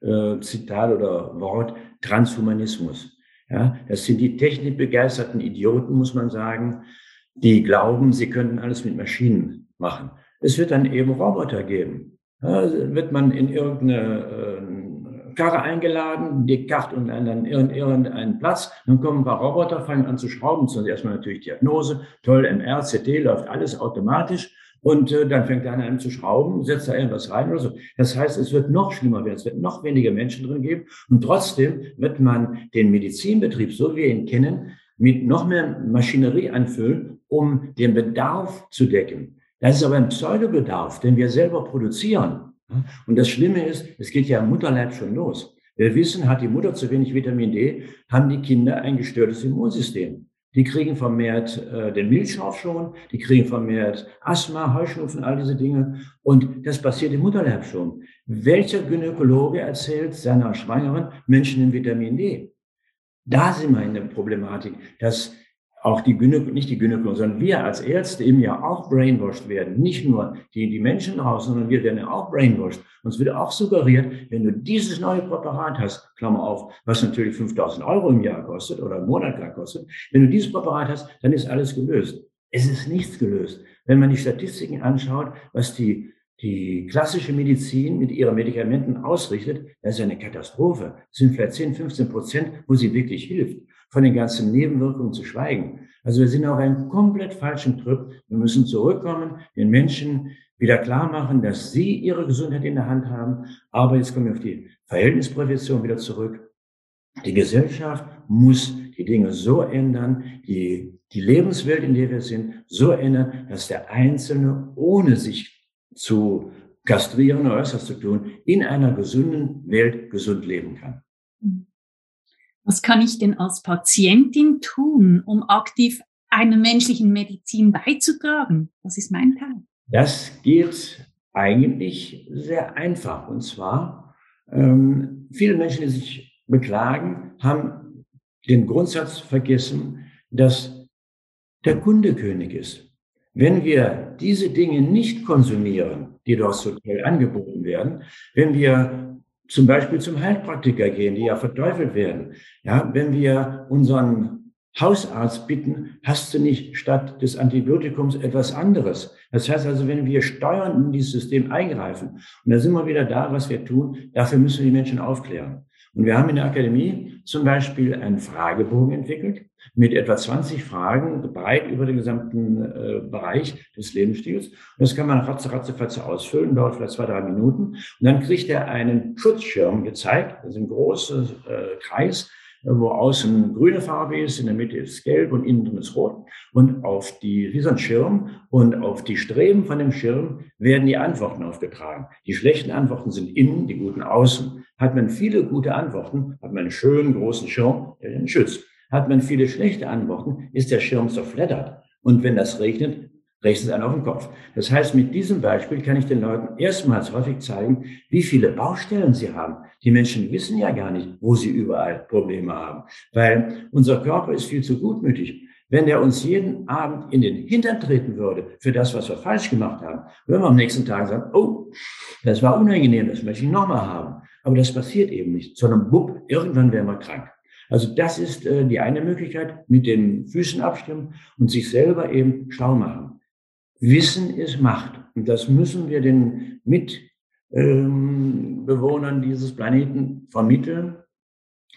äh, Zitat oder Wort Transhumanismus. Ja, das sind die technikbegeisterten Idioten, muss man sagen, die glauben, sie könnten alles mit Maschinen machen. Es wird dann eben Roboter geben. Ja, wird man in irgendeine äh, Karre eingeladen, die Karte und dann in irgendeinen Platz, dann kommen ein paar Roboter, fangen an zu schrauben, zuerst erstmal natürlich Diagnose, toll, MR, CT, läuft alles automatisch und äh, dann fängt er an, zu schrauben, setzt da irgendwas rein oder so. Das heißt, es wird noch schlimmer werden, es wird noch weniger Menschen drin geben. Und trotzdem wird man den Medizinbetrieb, so wie wir ihn kennen, mit noch mehr Maschinerie anfüllen, um den Bedarf zu decken. Das ist aber ein Pseudobedarf, den wir selber produzieren. Und das Schlimme ist, es geht ja im Mutterleib schon los. Wir wissen, hat die Mutter zu wenig Vitamin D, haben die Kinder ein gestörtes Immunsystem. Die kriegen vermehrt äh, den Milchaufschwung, die kriegen vermehrt Asthma, Heuschnupfen, all diese Dinge. Und das passiert im Mutterleib schon. Welcher Gynäkologe erzählt seiner Schwangeren Menschen in Vitamin D? Da sind wir in der Problematik, dass auch die Gynäkologen, nicht die Gynäkologen, sondern wir als Ärzte eben ja auch brainwashed werden. Nicht nur die, die Menschen draußen, sondern wir werden ja auch brainwashed. Uns wird auch suggeriert, wenn du dieses neue Präparat hast, Klammer auf, was natürlich 5000 Euro im Jahr kostet oder im Monat gar kostet, wenn du dieses Präparat hast, dann ist alles gelöst. Es ist nichts gelöst. Wenn man die Statistiken anschaut, was die die klassische Medizin mit ihren Medikamenten ausrichtet, das ist eine Katastrophe. Das sind vielleicht 10, 15 Prozent, wo sie wirklich hilft von den ganzen Nebenwirkungen zu schweigen. Also wir sind auf einem komplett falschen Trip. Wir müssen zurückkommen, den Menschen wieder klar machen, dass sie ihre Gesundheit in der Hand haben. Aber jetzt kommen wir auf die Verhältnisprävention wieder zurück. Die Gesellschaft muss die Dinge so ändern, die, die Lebenswelt, in der wir sind, so ändern, dass der Einzelne, ohne sich zu kastrieren oder was zu tun, in einer gesunden Welt gesund leben kann. Was kann ich denn als Patientin tun, um aktiv einer menschlichen Medizin beizutragen? Das ist mein Teil. Das geht eigentlich sehr einfach. Und zwar, ähm, viele Menschen, die sich beklagen, haben den Grundsatz vergessen, dass der Kunde König ist. Wenn wir diese Dinge nicht konsumieren, die dort so angeboten werden, wenn wir zum Beispiel zum Heilpraktiker gehen, die ja verteufelt werden. Ja, wenn wir unseren Hausarzt bitten, hast du nicht statt des Antibiotikums etwas anderes? Das heißt also, wenn wir steuern in dieses System eingreifen, und da sind wir wieder da, was wir tun, dafür müssen wir die Menschen aufklären. Und wir haben in der Akademie zum Beispiel einen Fragebogen entwickelt mit etwa 20 Fragen breit über den gesamten äh, Bereich des Lebensstils. Und das kann man ratze, ratze, fatze ausfüllen, dauert vielleicht zwei, drei Minuten. Und dann kriegt er einen Schutzschirm gezeigt, das ist ein großer äh, Kreis, wo außen grüne Farbe ist, in der Mitte ist gelb und innen drin ist rot. Und auf die, ein Schirm und auf die Streben von dem Schirm werden die Antworten aufgetragen. Die schlechten Antworten sind innen, die guten außen. Hat man viele gute Antworten, hat man einen schönen großen Schirm, der den schützt. Hat man viele schlechte Antworten, ist der Schirm zerfleddert. Und wenn das regnet, regnet es einen auf den Kopf. Das heißt, mit diesem Beispiel kann ich den Leuten erstmals häufig zeigen, wie viele Baustellen sie haben. Die Menschen wissen ja gar nicht, wo sie überall Probleme haben, weil unser Körper ist viel zu gutmütig. Wenn er uns jeden Abend in den Hintern treten würde für das, was wir falsch gemacht haben, würden wir am nächsten Tag sagen, oh, das war unangenehm, das möchte ich nochmal haben. Aber das passiert eben nicht, sondern bupp, irgendwann werden wir krank. Also das ist äh, die eine Möglichkeit, mit den Füßen abstimmen und sich selber eben schlau machen. Wissen ist Macht. Und das müssen wir den Mitbewohnern ähm, dieses Planeten vermitteln,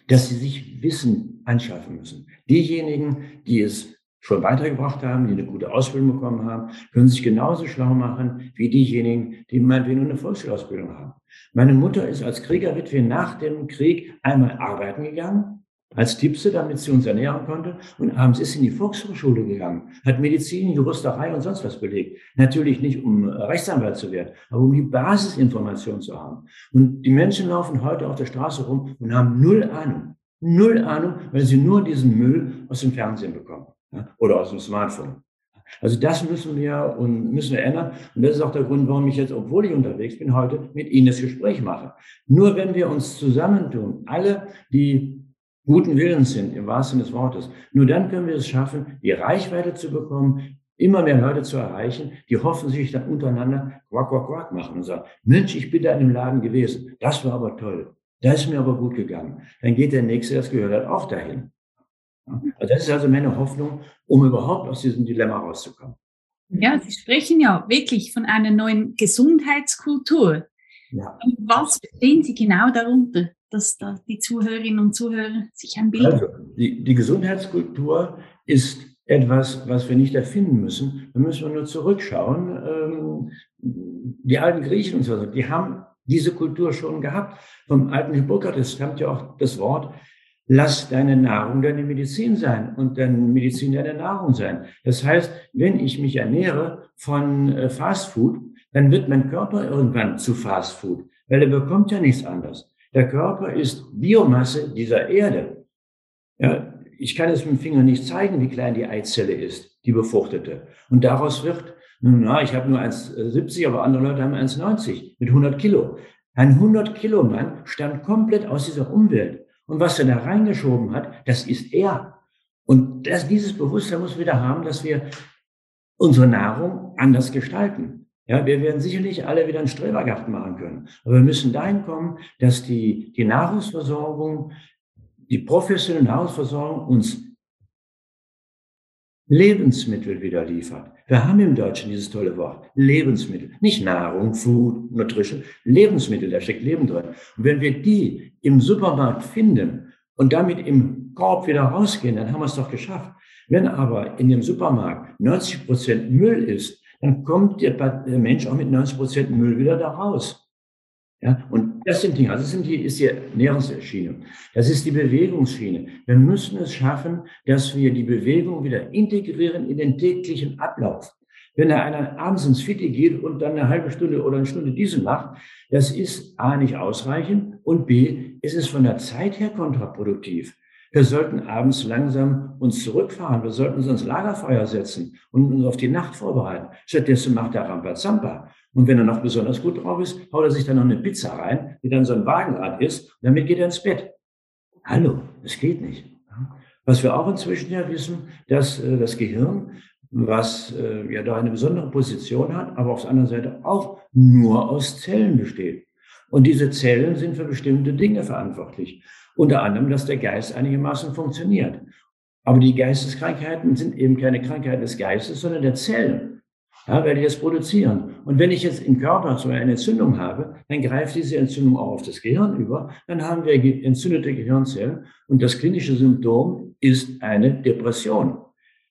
dass sie sich Wissen anschaffen müssen. Diejenigen, die es schon weitergebracht haben, die eine gute Ausbildung bekommen haben, können sich genauso schlau machen wie diejenigen, die meinetwegen eine Volksschulausbildung haben. Meine Mutter ist als Kriegerwitwe nach dem Krieg einmal arbeiten gegangen, als Tippse, damit sie uns ernähren konnte. Und abends ist sie in die Volkshochschule gegangen, hat Medizin, Juristerei und sonst was belegt. Natürlich nicht, um Rechtsanwalt zu werden, aber um die Basisinformation zu haben. Und die Menschen laufen heute auf der Straße rum und haben null Ahnung. Null Ahnung, weil sie nur diesen Müll aus dem Fernsehen bekommen ja, oder aus dem Smartphone. Also das müssen wir und müssen wir ändern. Und das ist auch der Grund, warum ich jetzt, obwohl ich unterwegs bin, heute mit Ihnen das Gespräch mache. Nur wenn wir uns zusammentun, alle, die guten Willens sind, im wahrsten Sinne des Wortes, nur dann können wir es schaffen, die Reichweite zu bekommen, immer mehr Leute zu erreichen, die hoffen sich dann untereinander quack, quack, quack machen und sagen, Mensch, ich bin da in dem Laden gewesen. Das war aber toll. Das ist mir aber gut gegangen. Dann geht der Nächste, das gehört hat, auch dahin. Also das ist also meine Hoffnung, um überhaupt aus diesem Dilemma rauszukommen. Ja, Sie sprechen ja wirklich von einer neuen Gesundheitskultur. Ja. Was verstehen Sie genau darunter, dass da die Zuhörerinnen und Zuhörer sich ein Bild Also, die, die Gesundheitskultur ist etwas, was wir nicht erfinden müssen. Da müssen wir nur zurückschauen. Ähm, die alten Griechen und so, die haben diese Kultur schon gehabt. Vom alten Hippokrates stammt ja auch das Wort, lass deine Nahrung deine Medizin sein und deine Medizin deine Nahrung sein. Das heißt, wenn ich mich ernähre von äh, Fast Food, dann wird mein Körper irgendwann zu Fast Food, weil er bekommt ja nichts anderes. Der Körper ist Biomasse dieser Erde. Ja, ich kann es mit dem Finger nicht zeigen, wie klein die Eizelle ist, die befruchtete. Und daraus wird, na, ich habe nur 1,70, aber andere Leute haben 1,90 mit 100 Kilo. Ein 100 Kilo Mann stammt komplett aus dieser Umwelt. Und was er da reingeschoben hat, das ist er. Und das, dieses Bewusstsein muss wieder haben, dass wir unsere Nahrung anders gestalten. Ja, wir werden sicherlich alle wieder einen Strebergarten machen können. Aber wir müssen dahin kommen, dass die, die Nahrungsversorgung, die professionelle Nahrungsversorgung uns Lebensmittel wieder liefert. Wir haben im Deutschen dieses tolle Wort, Lebensmittel. Nicht Nahrung, Food, Nutrition, Lebensmittel, da steckt Leben drin. Und wenn wir die im Supermarkt finden und damit im Korb wieder rausgehen, dann haben wir es doch geschafft. Wenn aber in dem Supermarkt 90 Prozent Müll ist, dann kommt der Mensch auch mit 90 Prozent Müll wieder da raus. Ja, und das sind Dinge, also das sind die, ist die Ernährungsschiene. Das ist die Bewegungsschiene. Wir müssen es schaffen, dass wir die Bewegung wieder integrieren in den täglichen Ablauf. Wenn da einer abends ins Fitti geht und dann eine halbe Stunde oder eine Stunde diese macht, das ist A nicht ausreichend und B ist es von der Zeit her kontraproduktiv. Wir sollten abends langsam uns zurückfahren. Wir sollten uns ans Lagerfeuer setzen und uns auf die Nacht vorbereiten. Stattdessen macht er Rambazamba. Und wenn er noch besonders gut drauf ist, haut er sich dann noch eine Pizza rein, die dann so ein Wagenrad ist. Und damit geht er ins Bett. Hallo, das geht nicht. Was wir auch inzwischen ja wissen, dass äh, das Gehirn, was äh, ja da eine besondere Position hat, aber auf der anderen Seite auch nur aus Zellen besteht. Und diese Zellen sind für bestimmte Dinge verantwortlich. Unter anderem, dass der Geist einigermaßen funktioniert. Aber die Geisteskrankheiten sind eben keine Krankheit des Geistes, sondern der Zellen, ja, weil die das produzieren. Und wenn ich jetzt im Körper so eine Entzündung habe, dann greift diese Entzündung auch auf das Gehirn über. Dann haben wir entzündete Gehirnzellen und das klinische Symptom ist eine Depression.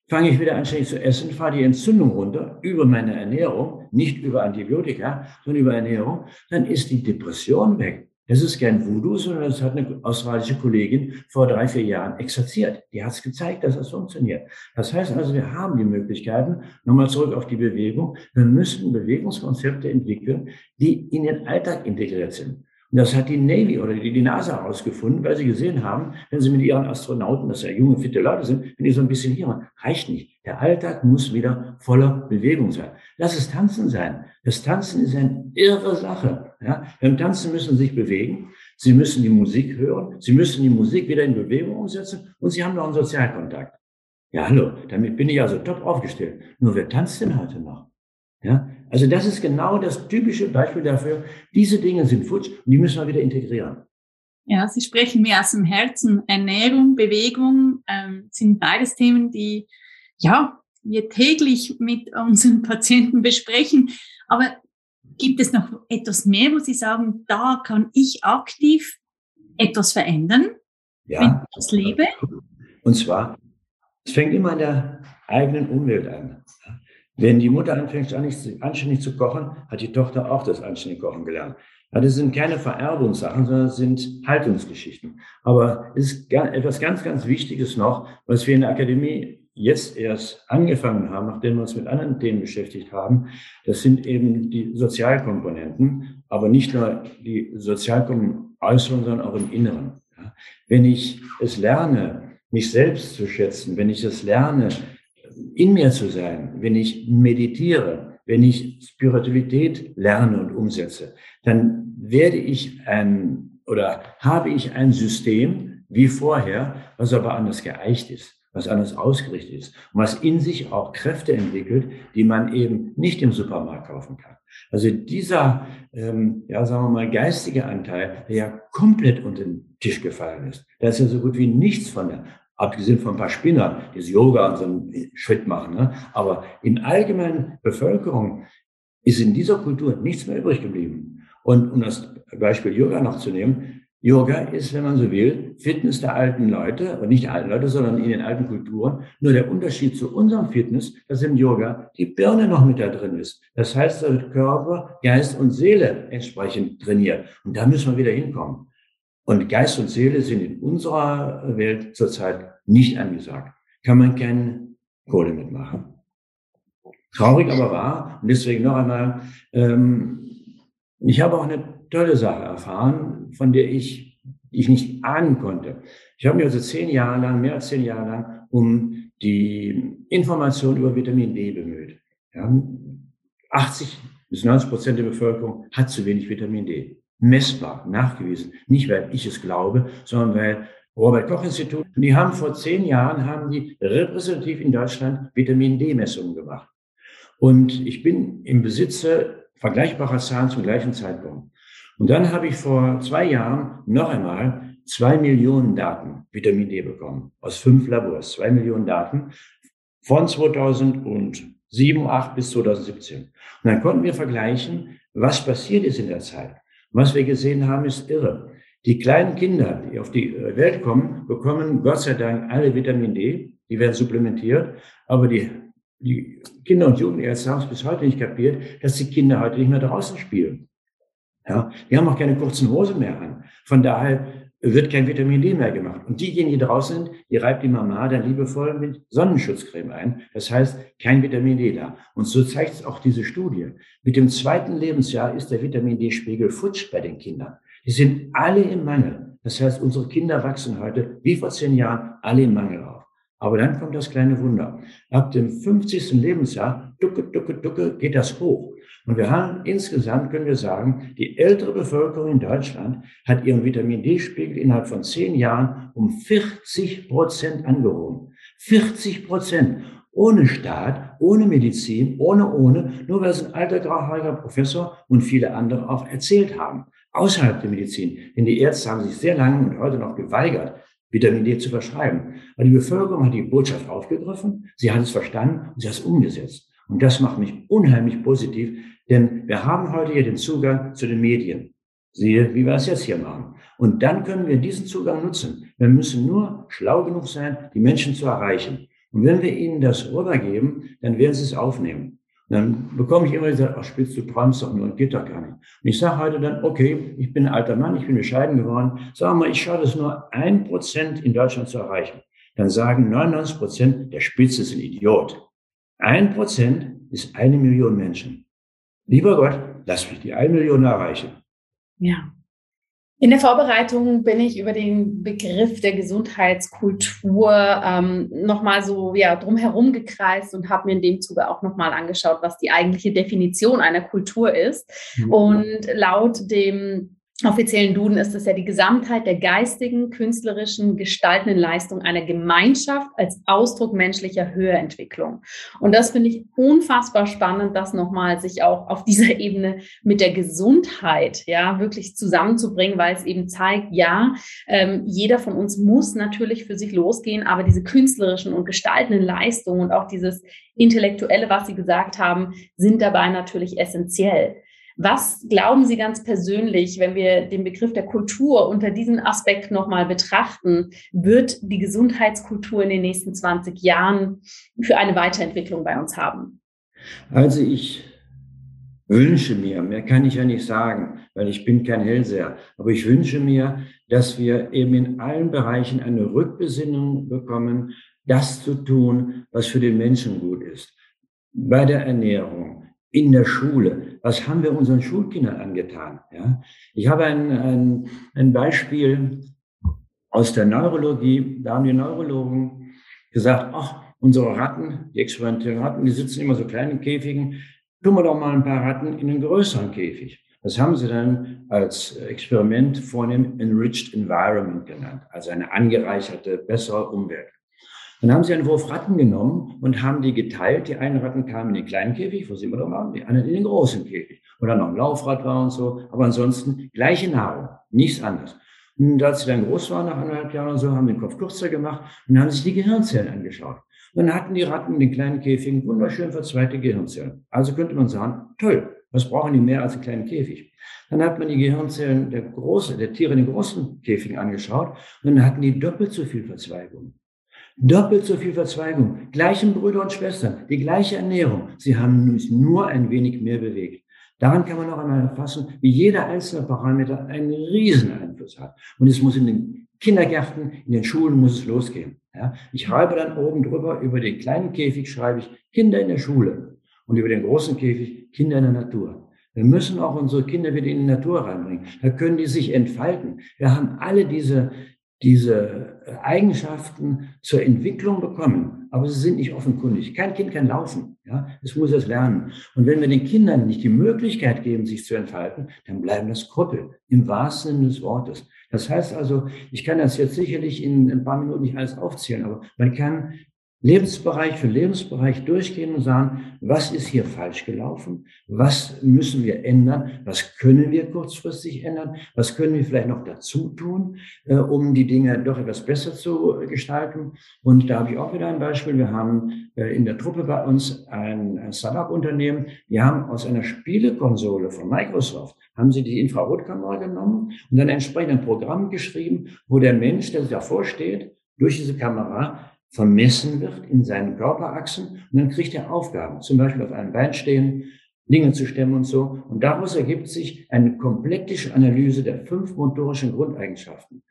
Fange ich wieder an, ständig zu essen, fahre die Entzündung runter über meine Ernährung, nicht über Antibiotika, sondern über Ernährung, dann ist die Depression weg. Das ist kein Voodoo, sondern das hat eine australische Kollegin vor drei, vier Jahren exerziert. Die hat es gezeigt, dass das funktioniert. Das heißt also, wir haben die Möglichkeiten, nochmal zurück auf die Bewegung, wir müssen Bewegungskonzepte entwickeln, die in den Alltag integriert sind. Und das hat die Navy oder die, die NASA herausgefunden, weil sie gesehen haben, wenn sie mit ihren Astronauten, das ja junge, fitte Leute sind, wenn die so ein bisschen hier machen, reicht nicht. Der Alltag muss wieder voller Bewegung sein. Lass es Tanzen sein. Das Tanzen ist eine irre Sache. Ja? Beim Tanzen müssen sie sich bewegen. Sie müssen die Musik hören. Sie müssen die Musik wieder in Bewegung umsetzen. Und sie haben noch einen Sozialkontakt. Ja, hallo, damit bin ich also top aufgestellt. Nur wer tanzt denn heute noch? Ja, also das ist genau das typische Beispiel dafür. Diese Dinge sind futsch und die müssen wir wieder integrieren. Ja, Sie sprechen mir aus dem Herzen. Ernährung, Bewegung ähm, sind beides Themen, die ja wir täglich mit unseren Patienten besprechen. Aber gibt es noch etwas mehr, wo Sie sagen, da kann ich aktiv etwas verändern, ja. wenn ich das lebe? Und zwar, es fängt immer in der eigenen Umwelt an. Wenn die Mutter anfängt, anständig zu kochen, hat die Tochter auch das anständige Kochen gelernt. Ja, das sind keine Vererbungssachen, sondern sind Haltungsgeschichten. Aber es ist etwas ganz, ganz Wichtiges noch, was wir in der Akademie jetzt erst angefangen haben, nachdem wir uns mit anderen Themen beschäftigt haben. Das sind eben die Sozialkomponenten, aber nicht nur die Sozialkomponenten äußeren, sondern auch im Inneren. Ja, wenn ich es lerne, mich selbst zu schätzen, wenn ich es lerne, in mir zu sein, wenn ich meditiere, wenn ich Spiritualität lerne und umsetze, dann werde ich ein oder habe ich ein System wie vorher, was aber anders geeicht ist, was anders ausgerichtet ist und was in sich auch Kräfte entwickelt, die man eben nicht im Supermarkt kaufen kann. Also dieser, ähm, ja, sagen wir mal, geistige Anteil, der ja komplett unter den Tisch gefallen ist, da ist ja so gut wie nichts von der abgesehen von ein paar Spinnern, die das Yoga und so einen Schritt machen. Ne? Aber in allgemeinen Bevölkerung ist in dieser Kultur nichts mehr übrig geblieben. Und um das Beispiel Yoga noch zu nehmen, Yoga ist, wenn man so will, Fitness der alten Leute, und nicht der alten Leute, sondern in den alten Kulturen. Nur der Unterschied zu unserem Fitness, dass im Yoga die Birne noch mit da drin ist. Das heißt, da wird Körper, Geist und Seele entsprechend trainiert. Und da müssen wir wieder hinkommen. Und Geist und Seele sind in unserer Welt zurzeit nicht angesagt. Kann man keine Kohle mitmachen. Traurig aber wahr. Und deswegen noch einmal, ähm, ich habe auch eine tolle Sache erfahren, von der ich, ich nicht ahnen konnte. Ich habe mich also zehn Jahre lang, mehr als zehn Jahre lang, um die Information über Vitamin D bemüht. Ja, 80 bis 90 Prozent der Bevölkerung hat zu wenig Vitamin D messbar, nachgewiesen. Nicht, weil ich es glaube, sondern weil Robert Koch Institut, die haben vor zehn Jahren, haben die repräsentativ in Deutschland Vitamin D-Messungen gemacht. Und ich bin im Besitze vergleichbarer Zahlen zum gleichen Zeitpunkt. Und dann habe ich vor zwei Jahren noch einmal zwei Millionen Daten Vitamin D bekommen. Aus fünf Labors. Zwei Millionen Daten von 2007, 8 bis 2017. Und dann konnten wir vergleichen, was passiert ist in der Zeit. Was wir gesehen haben, ist irre. Die kleinen Kinder, die auf die äh, Welt kommen, bekommen Gott sei Dank alle Vitamin D. Die werden supplementiert. Aber die, die Kinder und Jugendärzte haben es bis heute nicht kapiert, dass die Kinder heute nicht mehr draußen spielen. Ja, die haben auch keine kurzen Hosen mehr an. Von daher wird kein Vitamin D mehr gemacht. Und diejenigen, die draußen sind, die reibt die Mama dann liebevoll mit Sonnenschutzcreme ein. Das heißt, kein Vitamin D da. Und so zeigt es auch diese Studie. Mit dem zweiten Lebensjahr ist der Vitamin D-Spiegel futsch bei den Kindern. Die sind alle im Mangel. Das heißt, unsere Kinder wachsen heute, wie vor zehn Jahren, alle im Mangel auf. Aber dann kommt das kleine Wunder. Ab dem 50. Lebensjahr, ducke, ducke, ducke, geht das hoch. Und wir haben insgesamt, können wir sagen, die ältere Bevölkerung in Deutschland hat ihren Vitamin D-Spiegel innerhalb von zehn Jahren um 40 Prozent angehoben. 40 Prozent. Ohne Staat, ohne Medizin, ohne, ohne, nur weil es ein alter grauhaariger Professor und viele andere auch erzählt haben. Außerhalb der Medizin. Denn die Ärzte haben sich sehr lange und heute noch geweigert, Vitamin D zu verschreiben. Aber die Bevölkerung hat die Botschaft aufgegriffen, sie hat es verstanden und sie hat es umgesetzt. Und das macht mich unheimlich positiv, denn wir haben heute hier den Zugang zu den Medien. Siehe, wie wir es jetzt hier machen. Und dann können wir diesen Zugang nutzen. Wir müssen nur schlau genug sein, die Menschen zu erreichen. Und wenn wir ihnen das rübergeben, dann werden sie es aufnehmen. Und dann bekomme ich immer gesagt, ach Spitz, du träumst doch nur und geht doch gar nicht. Und ich sage heute dann, okay, ich bin ein alter Mann, ich bin bescheiden geworden. Wir mal, ich schaffe es nur ein Prozent in Deutschland zu erreichen. Dann sagen 99 Prozent, der Spitze ist ein Idiot. Ein Prozent ist eine Million Menschen. Lieber Gott, lass mich die eine Million erreichen. Ja. In der Vorbereitung bin ich über den Begriff der Gesundheitskultur ähm, nochmal so ja, drumherum gekreist und habe mir in dem Zuge auch nochmal angeschaut, was die eigentliche Definition einer Kultur ist. Mhm. Und laut dem offiziellen Duden ist es ja die Gesamtheit der geistigen, künstlerischen, gestaltenden Leistung einer Gemeinschaft als Ausdruck menschlicher Höherentwicklung. Und das finde ich unfassbar spannend, das nochmal sich auch auf dieser Ebene mit der Gesundheit ja wirklich zusammenzubringen, weil es eben zeigt, ja, ähm, jeder von uns muss natürlich für sich losgehen, aber diese künstlerischen und gestaltenden Leistungen und auch dieses intellektuelle, was Sie gesagt haben, sind dabei natürlich essentiell. Was glauben Sie ganz persönlich, wenn wir den Begriff der Kultur unter diesem Aspekt nochmal betrachten, wird die Gesundheitskultur in den nächsten 20 Jahren für eine Weiterentwicklung bei uns haben? Also ich wünsche mir, mehr kann ich ja nicht sagen, weil ich bin kein Hellseher, aber ich wünsche mir, dass wir eben in allen Bereichen eine Rückbesinnung bekommen, das zu tun, was für den Menschen gut ist. Bei der Ernährung, in der Schule. Was haben wir unseren Schulkindern angetan? Ja? Ich habe ein, ein, ein Beispiel aus der Neurologie. Da haben die Neurologen gesagt, ach, unsere Ratten, die experimentellen Ratten, die sitzen immer so kleinen Käfigen. Tun wir doch mal ein paar Ratten in einen größeren Käfig. Das haben sie dann als Experiment vornehm Enriched Environment genannt, also eine angereicherte, bessere Umwelt. Dann haben sie einen Wurf Ratten genommen und haben die geteilt. Die einen Ratten kamen in den kleinen Käfig, wo sie immer noch waren, die anderen in den großen Käfig. Und dann noch ein Laufrad war und so. Aber ansonsten gleiche Nahrung, nichts anderes. Und als sie dann groß waren, nach anderthalb Jahren oder so, haben den Kopf kürzer gemacht und haben sich die Gehirnzellen angeschaut. Und dann hatten die Ratten in den kleinen Käfigen wunderschön verzweigte Gehirnzellen. Also könnte man sagen, toll, was brauchen die mehr als einen kleinen Käfig? Dann hat man die Gehirnzellen der, große, der Tiere in den großen Käfigen angeschaut und dann hatten die doppelt so viel Verzweigung. Doppelt so viel Verzweigung, gleichen Brüder und Schwestern, die gleiche Ernährung. Sie haben sich nur ein wenig mehr bewegt. Daran kann man noch einmal erfassen, wie jeder einzelne Parameter einen riesen Einfluss hat. Und es muss in den Kindergärten, in den Schulen muss es losgehen. Ja, ich schreibe dann oben drüber, über den kleinen Käfig schreibe ich Kinder in der Schule und über den großen Käfig Kinder in der Natur. Wir müssen auch unsere Kinder wieder in die Natur reinbringen. Da können die sich entfalten. Wir haben alle diese, diese Eigenschaften zur Entwicklung bekommen, aber sie sind nicht offenkundig. Kein Kind kann laufen, ja, es muss es lernen. Und wenn wir den Kindern nicht die Möglichkeit geben, sich zu entfalten, dann bleiben das Krüppel im wahrsten Sinne des Wortes. Das heißt also, ich kann das jetzt sicherlich in ein paar Minuten nicht alles aufzählen, aber man kann Lebensbereich für Lebensbereich durchgehen und sagen, was ist hier falsch gelaufen? Was müssen wir ändern? Was können wir kurzfristig ändern? Was können wir vielleicht noch dazu tun, äh, um die Dinge doch etwas besser zu gestalten? Und da habe ich auch wieder ein Beispiel. Wir haben äh, in der Truppe bei uns ein, ein Startup-Unternehmen. Wir haben aus einer Spielekonsole von Microsoft haben sie die Infrarotkamera genommen und dann entsprechend ein Programm geschrieben, wo der Mensch, der sich davor steht, durch diese Kamera vermessen wird in seinen Körperachsen und dann kriegt er Aufgaben, zum Beispiel auf einem Bein stehen, Dinge zu stemmen und so. Und daraus ergibt sich eine komplektische Analyse der fünf motorischen Grundeigenschaften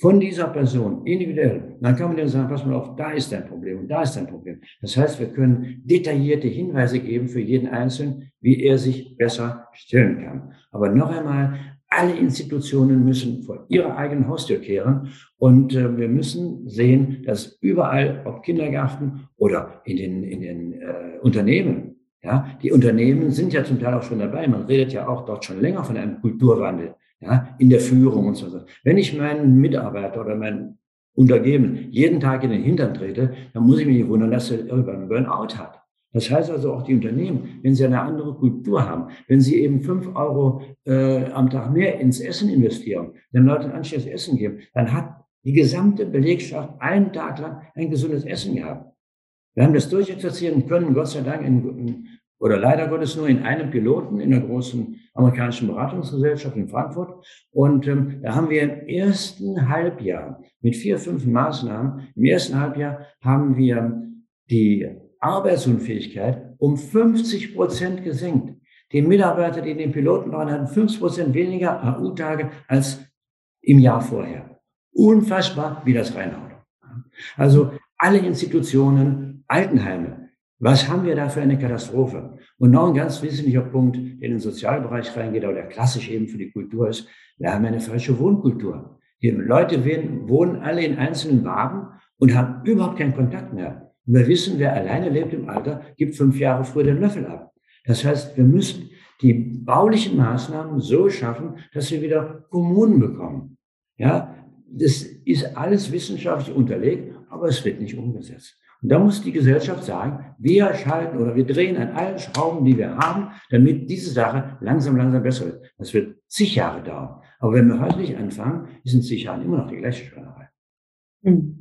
von dieser Person individuell. Dann kann man dann sagen, pass mal auf, da ist dein Problem und da ist dein Problem. Das heißt, wir können detaillierte Hinweise geben für jeden Einzelnen, wie er sich besser stellen kann. Aber noch einmal, alle Institutionen müssen vor ihrer eigenen Haustür kehren und äh, wir müssen sehen, dass überall, ob Kindergarten oder in den, in den äh, Unternehmen, ja, die Unternehmen sind ja zum Teil auch schon dabei. Man redet ja auch dort schon länger von einem Kulturwandel, ja, in der Führung und so. Wenn ich meinen Mitarbeiter oder meinen Untergeben jeden Tag in den Hintern trete, dann muss ich mich nicht wundern, dass er irgendwann einen Burnout hat. Das heißt also auch die Unternehmen, wenn sie eine andere Kultur haben, wenn sie eben fünf Euro äh, am Tag mehr ins Essen investieren, den Leuten anständiges Essen geben, dann hat die gesamte Belegschaft einen Tag lang ein gesundes Essen gehabt. Wir haben das durchexerziert und können Gott sei Dank in, oder leider Gottes nur in einem Piloten in der großen amerikanischen Beratungsgesellschaft in Frankfurt. Und ähm, da haben wir im ersten Halbjahr mit vier, fünf Maßnahmen, im ersten Halbjahr haben wir die Arbeitsunfähigkeit um 50 Prozent gesenkt. Die Mitarbeiter, die in den Piloten waren, hatten 50 Prozent weniger AU-Tage als im Jahr vorher. Unfassbar, wie das reinhaut. Also alle Institutionen, Altenheime, was haben wir da für eine Katastrophe? Und noch ein ganz wesentlicher Punkt, der in den Sozialbereich reingeht, aber der klassisch eben für die Kultur ist, wir haben eine falsche Wohnkultur. Die Leute wohnen alle in einzelnen Wagen und haben überhaupt keinen Kontakt mehr. Und wir wissen, wer alleine lebt im Alter, gibt fünf Jahre früher den Löffel ab. Das heißt, wir müssen die baulichen Maßnahmen so schaffen, dass wir wieder Kommunen bekommen. Ja, das ist alles wissenschaftlich unterlegt, aber es wird nicht umgesetzt. Und da muss die Gesellschaft sagen, wir schalten oder wir drehen an allen Schrauben, die wir haben, damit diese Sache langsam, langsam besser wird. Das wird zig Jahre dauern. Aber wenn wir heute nicht anfangen, ist in zig Jahren immer noch die gleiche Schweinerei. Mhm.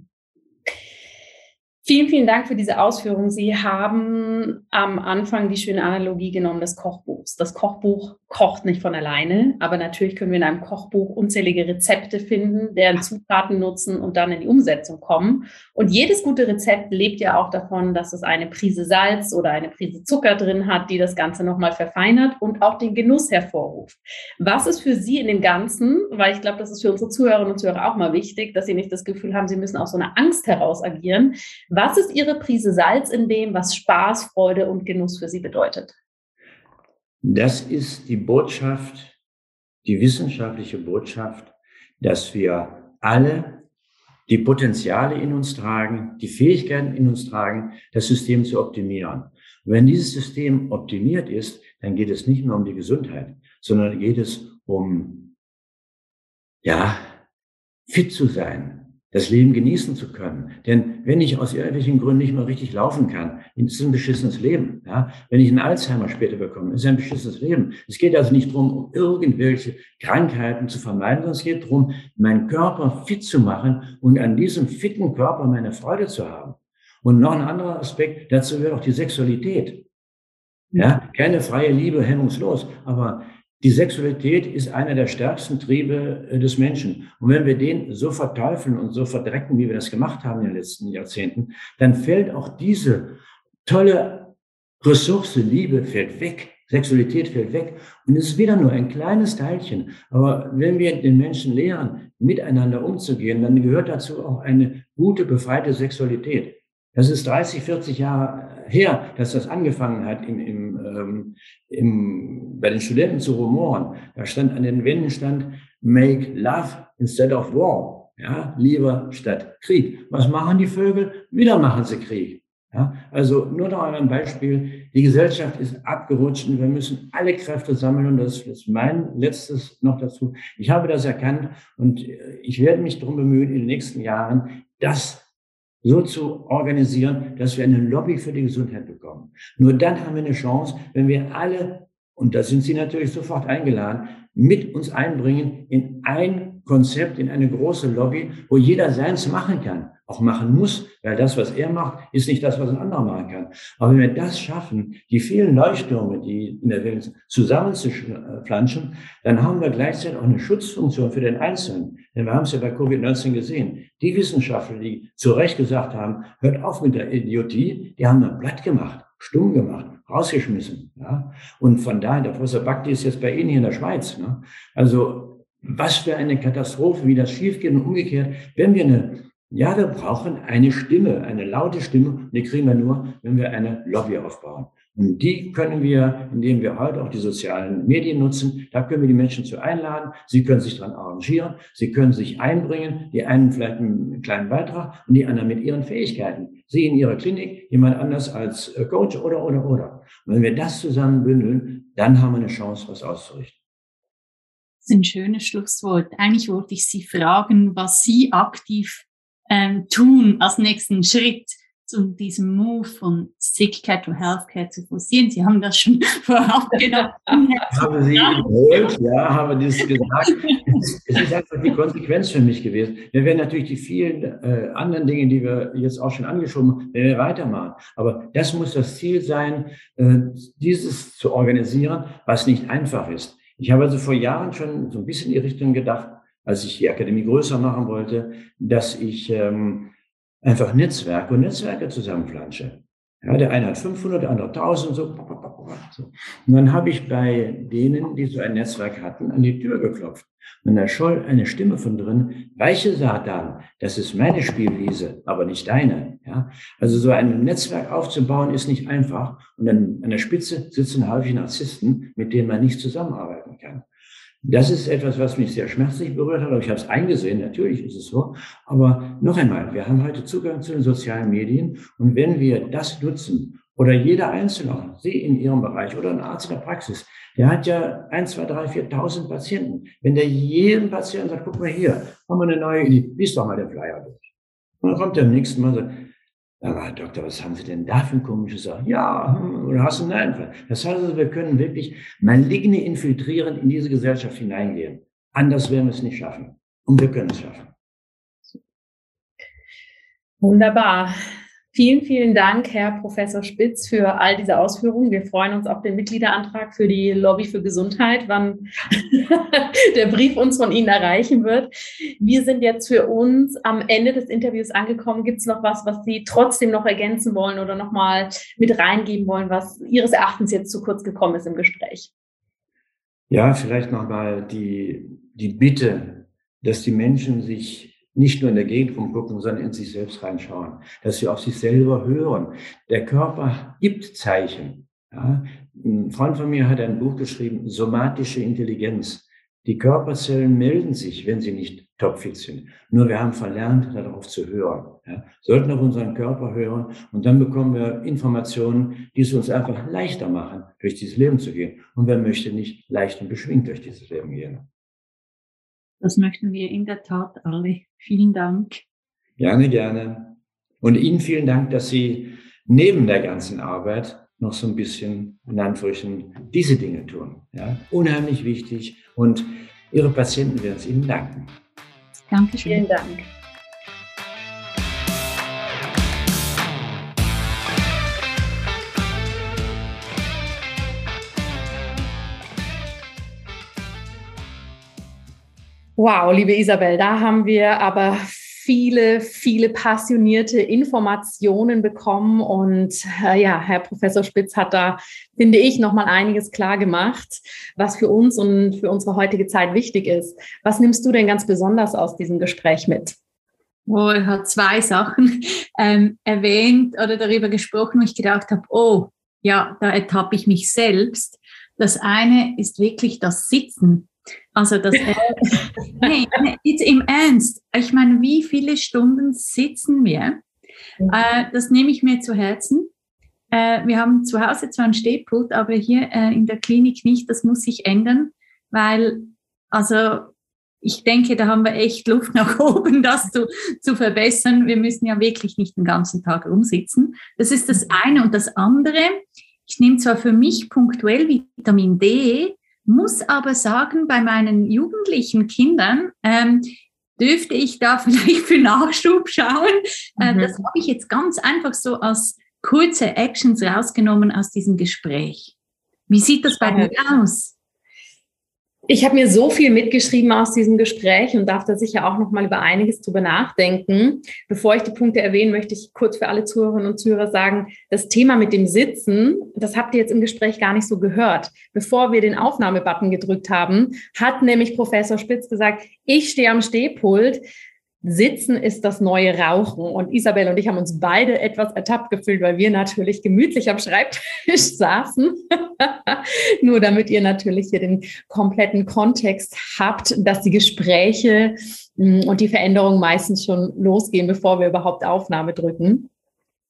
Vielen, vielen Dank für diese Ausführung. Sie haben am Anfang die schöne Analogie genommen des Kochbuchs. Das Kochbuch kocht nicht von alleine, aber natürlich können wir in einem Kochbuch unzählige Rezepte finden, deren Zutaten nutzen und dann in die Umsetzung kommen. Und jedes gute Rezept lebt ja auch davon, dass es eine Prise Salz oder eine Prise Zucker drin hat, die das Ganze nochmal verfeinert und auch den Genuss hervorruft. Was ist für Sie in dem Ganzen, weil ich glaube, das ist für unsere Zuhörerinnen und Zuhörer auch mal wichtig, dass Sie nicht das Gefühl haben, Sie müssen aus so einer Angst heraus agieren. Was ist Ihre Prise Salz in dem, was Spaß, Freude und Genuss für Sie bedeutet? Das ist die Botschaft, die wissenschaftliche Botschaft, dass wir alle die Potenziale in uns tragen, die Fähigkeiten in uns tragen, das System zu optimieren. Und wenn dieses System optimiert ist, dann geht es nicht nur um die Gesundheit, sondern geht es um, ja, fit zu sein, das Leben genießen zu können. Denn wenn ich aus irgendwelchen Gründen nicht mehr richtig laufen kann, ist es ein beschissenes Leben. Ja? Wenn ich einen Alzheimer später bekomme, ist es ein beschissenes Leben. Es geht also nicht darum, um irgendwelche Krankheiten zu vermeiden, sondern es geht darum, meinen Körper fit zu machen und an diesem fitten Körper meine Freude zu haben. Und noch ein anderer Aspekt, dazu gehört auch die Sexualität. Ja, keine freie Liebe, hemmungslos, aber die Sexualität ist einer der stärksten Triebe äh, des Menschen. Und wenn wir den so verteufeln und so verdrecken, wie wir das gemacht haben in den letzten Jahrzehnten, dann fällt auch diese tolle Ressource Liebe fällt weg. Sexualität fällt weg. Und es ist wieder nur ein kleines Teilchen. Aber wenn wir den Menschen lehren, miteinander umzugehen, dann gehört dazu auch eine gute, befreite Sexualität. Das ist 30, 40 Jahre her, dass das angefangen hat im, im, ähm, im, bei den Studenten zu rumoren. Da stand an den Wänden stand Make Love instead of War. Ja, lieber statt Krieg. Was machen die Vögel? Wieder machen sie Krieg. Ja, also nur noch ein Beispiel. Die Gesellschaft ist abgerutscht und wir müssen alle Kräfte sammeln und das ist mein letztes noch dazu. Ich habe das erkannt und ich werde mich darum bemühen, in den nächsten Jahren das so zu organisieren, dass wir eine Lobby für die Gesundheit bekommen. Nur dann haben wir eine Chance, wenn wir alle, und da sind Sie natürlich sofort eingeladen, mit uns einbringen in ein Konzept, in eine große Lobby, wo jeder seins machen kann auch machen muss, weil das, was er macht, ist nicht das, was ein anderer machen kann. Aber wenn wir das schaffen, die vielen Leuchttürme, die in der Welt zusammenzuflanschen, dann haben wir gleichzeitig auch eine Schutzfunktion für den Einzelnen. Denn wir haben es ja bei Covid-19 gesehen. Die Wissenschaftler, die zu Recht gesagt haben, hört auf mit der Idiotie, die haben ein Blatt gemacht, stumm gemacht, rausgeschmissen. Ja? Und von daher, der Professor Bakti ist jetzt bei Ihnen hier in der Schweiz. Ne? Also was für eine Katastrophe, wie das schief geht und umgekehrt. Wenn wir eine ja, wir brauchen eine Stimme, eine laute Stimme. Die kriegen wir nur, wenn wir eine Lobby aufbauen. Und die können wir, indem wir heute auch die sozialen Medien nutzen, da können wir die Menschen zu einladen. Sie können sich dran arrangieren. Sie können sich einbringen. Die einen vielleicht einen kleinen Beitrag und die anderen mit ihren Fähigkeiten. Sie in ihrer Klinik, jemand anders als Coach oder, oder, oder. Und wenn wir das zusammen bündeln, dann haben wir eine Chance, was auszurichten. Ist ein schönes Schlusswort. Eigentlich wollte ich Sie fragen, was Sie aktiv ähm, tun als nächsten Schritt, um diesen Move von Sickcare to Healthcare zu forcieren? Sie haben das schon vorab gedacht. haben Sie geholt, ja, haben das gesagt. es ist einfach die Konsequenz für mich gewesen. Wir werden natürlich die vielen äh, anderen Dinge, die wir jetzt auch schon angeschoben haben, werden wir weitermachen. Aber das muss das Ziel sein, äh, dieses zu organisieren, was nicht einfach ist. Ich habe also vor Jahren schon so ein bisschen in die Richtung gedacht, als ich die Akademie größer machen wollte, dass ich ähm, einfach Netzwerke und Netzwerke zusammenflansche. Ja, der eine hat 500, der andere 1000, so. Und dann habe ich bei denen, die so ein Netzwerk hatten, an die Tür geklopft. Und da scholl eine Stimme von drin, weiche Satan, das ist meine Spielwiese, aber nicht deine. Ja? Also so ein Netzwerk aufzubauen ist nicht einfach. Und dann an der Spitze sitzen häufig Narzissten, mit denen man nicht zusammenarbeiten kann. Das ist etwas, was mich sehr schmerzlich berührt hat, aber ich habe es eingesehen, natürlich ist es so. Aber noch einmal, wir haben heute Zugang zu den sozialen Medien und wenn wir das nutzen, oder jeder Einzelne, Sie in Ihrem Bereich oder ein Arzt in der Praxis, der hat ja 1, 2, 3, 4.000 Patienten. Wenn der jedem Patienten sagt, guck mal hier, haben wir eine neue Idee, lies doch mal den Flyer durch. Und dann kommt der nächsten Mal und sagt, aber Herr Doktor, was haben Sie denn da für ein komisches Sachen? Ja, hm, oder hast du einen Einfall? Das heißt also, wir können wirklich maligne infiltrierend in diese Gesellschaft hineingehen. Anders werden wir es nicht schaffen. Und wir können es schaffen. Wunderbar. Vielen, vielen Dank, Herr Professor Spitz, für all diese Ausführungen. Wir freuen uns auf den Mitgliederantrag für die Lobby für Gesundheit, wann der Brief uns von Ihnen erreichen wird. Wir sind jetzt für uns am Ende des Interviews angekommen. Gibt es noch was, was Sie trotzdem noch ergänzen wollen oder noch mal mit reingeben wollen, was Ihres Erachtens jetzt zu kurz gekommen ist im Gespräch? Ja, vielleicht noch mal die, die Bitte, dass die Menschen sich nicht nur in der Gegend rumgucken, sondern in sich selbst reinschauen, dass sie auf sich selber hören. Der Körper gibt Zeichen. Ja? Ein Freund von mir hat ein Buch geschrieben, Somatische Intelligenz. Die Körperzellen melden sich, wenn sie nicht topfit sind. Nur wir haben verlernt, darauf zu hören. Ja? Sollten auf unseren Körper hören und dann bekommen wir Informationen, die es uns einfach leichter machen, durch dieses Leben zu gehen. Und wer möchte nicht leicht und beschwingt durch dieses Leben gehen? Das möchten wir in der Tat alle. Vielen Dank. Gerne, gerne. Und Ihnen vielen Dank, dass Sie neben der ganzen Arbeit noch so ein bisschen, in Anführungsstrichen, diese Dinge tun. Ja? Unheimlich wichtig. Und Ihre Patienten werden es Ihnen danken. Dankeschön. Vielen Dank. Wow, liebe Isabel, da haben wir aber viele, viele passionierte Informationen bekommen. Und äh, ja, Herr Professor Spitz hat da, finde ich, nochmal einiges klar gemacht, was für uns und für unsere heutige Zeit wichtig ist. Was nimmst du denn ganz besonders aus diesem Gespräch mit? Oh, er hat zwei Sachen ähm, erwähnt oder darüber gesprochen, wo ich gedacht habe, oh, ja, da ertappe ich mich selbst. Das eine ist wirklich das Sitzen. Also das, nee, jetzt im Ernst. Ich meine, wie viele Stunden sitzen wir? Äh, das nehme ich mir zu Herzen. Äh, wir haben zu Hause zwar ein Stehpult, aber hier äh, in der Klinik nicht. Das muss sich ändern, weil, also ich denke, da haben wir echt Luft nach oben, das zu, zu verbessern. Wir müssen ja wirklich nicht den ganzen Tag rumsitzen. Das ist das eine. Und das andere, ich nehme zwar für mich punktuell Vitamin D, muss aber sagen, bei meinen jugendlichen Kindern ähm, dürfte ich da vielleicht für Nachschub schauen. Äh, mhm. Das habe ich jetzt ganz einfach so als kurze Actions rausgenommen aus diesem Gespräch. Wie sieht das bei dir aus? Ich habe mir so viel mitgeschrieben aus diesem Gespräch und darf da sicher auch noch mal über einiges drüber nachdenken. Bevor ich die Punkte erwähne, möchte ich kurz für alle Zuhörerinnen und Zuhörer sagen, das Thema mit dem Sitzen, das habt ihr jetzt im Gespräch gar nicht so gehört. Bevor wir den Aufnahmebutton gedrückt haben, hat nämlich Professor Spitz gesagt, ich stehe am Stehpult. Sitzen ist das neue Rauchen. Und Isabel und ich haben uns beide etwas ertappt gefühlt, weil wir natürlich gemütlich am Schreibtisch saßen. Nur damit ihr natürlich hier den kompletten Kontext habt, dass die Gespräche mm, und die Veränderungen meistens schon losgehen, bevor wir überhaupt Aufnahme drücken.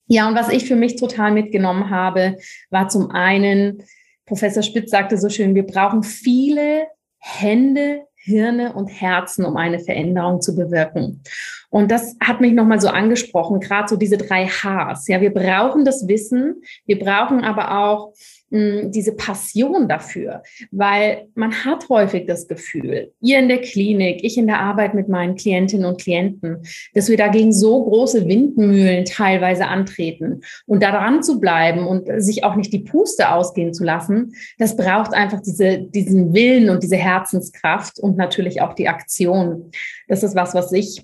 Ja, und was ich für mich total mitgenommen habe, war zum einen, Professor Spitz sagte so schön, wir brauchen viele Hände, Hirne und Herzen, um eine Veränderung zu bewirken. Und das hat mich nochmal so angesprochen, gerade so diese drei Hs. Ja, wir brauchen das Wissen, wir brauchen aber auch diese Passion dafür, weil man hat häufig das Gefühl, ihr in der Klinik, ich in der Arbeit mit meinen Klientinnen und Klienten, dass wir dagegen so große Windmühlen teilweise antreten und daran zu bleiben und sich auch nicht die Puste ausgehen zu lassen, das braucht einfach diese, diesen Willen und diese Herzenskraft und natürlich auch die Aktion. Das ist was, was ich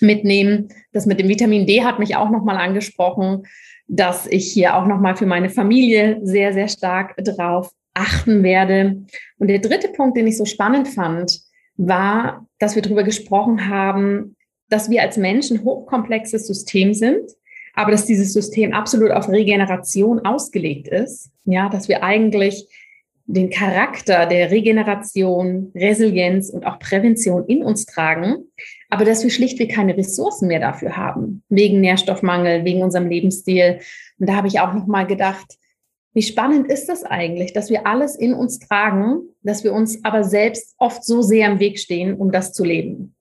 mitnehme. Das mit dem Vitamin D hat mich auch nochmal angesprochen dass ich hier auch nochmal für meine Familie sehr, sehr stark drauf achten werde. Und der dritte Punkt, den ich so spannend fand, war, dass wir darüber gesprochen haben, dass wir als Menschen hochkomplexes System sind, aber dass dieses System absolut auf Regeneration ausgelegt ist. Ja, dass wir eigentlich den Charakter der Regeneration, Resilienz und auch Prävention in uns tragen, aber dass wir schlichtweg keine Ressourcen mehr dafür haben, wegen Nährstoffmangel, wegen unserem Lebensstil. Und da habe ich auch noch mal gedacht, wie spannend ist das eigentlich, dass wir alles in uns tragen, dass wir uns aber selbst oft so sehr im Weg stehen, um das zu leben.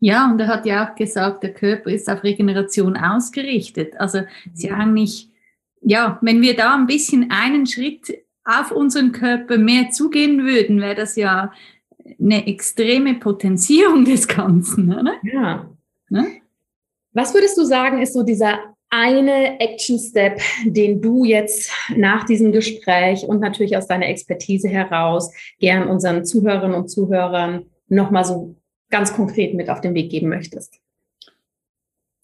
Ja, und er hat ja auch gesagt, der Körper ist auf Regeneration ausgerichtet. Also ist ja eigentlich, ja, wenn wir da ein bisschen einen Schritt auf unseren Körper mehr zugehen würden, wäre das ja eine extreme Potenzierung des Ganzen, oder? Ja. Ne? Was würdest du sagen, ist so dieser eine Action Step, den du jetzt nach diesem Gespräch und natürlich aus deiner Expertise heraus gern unseren Zuhörerinnen und Zuhörern nochmal so ganz konkret mit auf den Weg geben möchtest?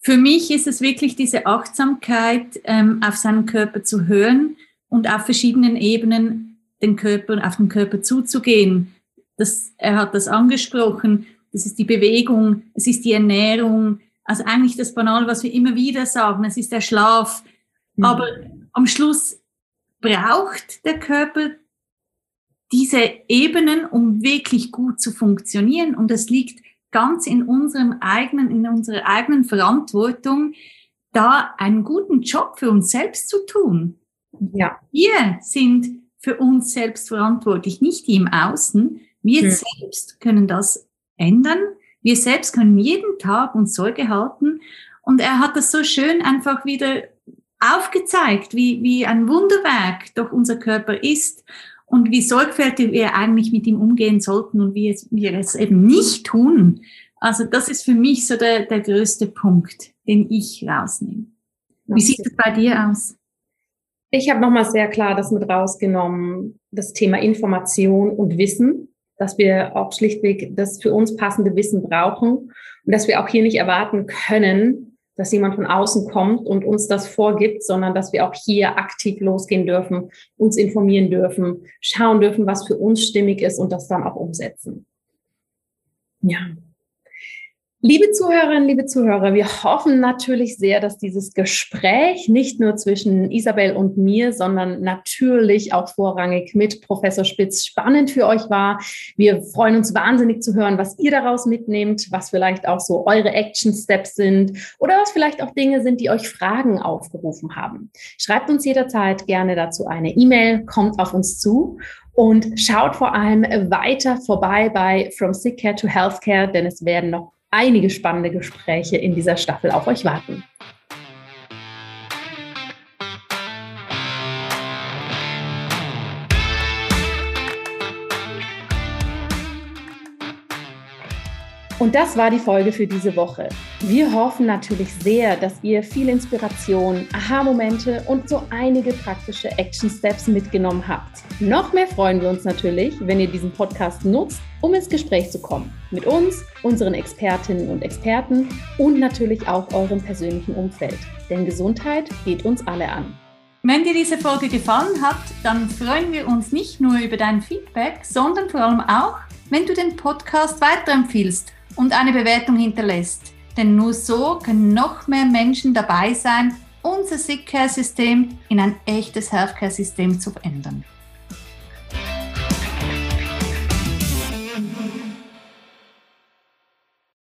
Für mich ist es wirklich diese Achtsamkeit, ähm, auf seinen Körper zu hören und auf verschiedenen Ebenen den Körper, auf den Körper zuzugehen. Das, er hat das angesprochen. Das ist die Bewegung, es ist die Ernährung, also eigentlich das Banale, was wir immer wieder sagen, es ist der Schlaf. Mhm. Aber am Schluss braucht der Körper diese Ebenen, um wirklich gut zu funktionieren. Und das liegt ganz in unserem eigenen, in unserer eigenen Verantwortung, da einen guten Job für uns selbst zu tun. Ja. Wir sind für uns selbst verantwortlich, nicht die im Außen. Wir hm. selbst können das ändern. Wir selbst können jeden Tag uns Sorge halten. Und er hat das so schön einfach wieder aufgezeigt, wie, wie ein Wunderwerk doch unser Körper ist und wie sorgfältig wir eigentlich mit ihm umgehen sollten und wie wir es eben nicht tun. Also das ist für mich so der, der größte Punkt, den ich rausnehme. Wie sieht es bei dir aus? Ich habe nochmal sehr klar das mit rausgenommen, das Thema Information und Wissen, dass wir auch schlichtweg das für uns passende Wissen brauchen und dass wir auch hier nicht erwarten können, dass jemand von außen kommt und uns das vorgibt, sondern dass wir auch hier aktiv losgehen dürfen, uns informieren dürfen, schauen dürfen, was für uns stimmig ist und das dann auch umsetzen. Ja. Liebe Zuhörerinnen, liebe Zuhörer, wir hoffen natürlich sehr, dass dieses Gespräch nicht nur zwischen Isabel und mir, sondern natürlich auch vorrangig mit Professor Spitz spannend für euch war. Wir freuen uns wahnsinnig zu hören, was ihr daraus mitnehmt, was vielleicht auch so eure Action Steps sind oder was vielleicht auch Dinge sind, die euch Fragen aufgerufen haben. Schreibt uns jederzeit gerne dazu eine E-Mail, kommt auf uns zu und schaut vor allem weiter vorbei bei From Sick Care to Healthcare, denn es werden noch einige spannende Gespräche in dieser Staffel auf euch warten. Und das war die Folge für diese Woche. Wir hoffen natürlich sehr, dass ihr viel Inspiration, Aha-Momente und so einige praktische Action-Steps mitgenommen habt. Noch mehr freuen wir uns natürlich, wenn ihr diesen Podcast nutzt, um ins Gespräch zu kommen. Mit uns, unseren Expertinnen und Experten und natürlich auch eurem persönlichen Umfeld. Denn Gesundheit geht uns alle an. Wenn dir diese Folge gefallen hat, dann freuen wir uns nicht nur über dein Feedback, sondern vor allem auch, wenn du den Podcast weiterempfiehlst und eine Bewertung hinterlässt. Denn nur so können noch mehr Menschen dabei sein, unser Sick Care System in ein echtes Healthcare System zu verändern.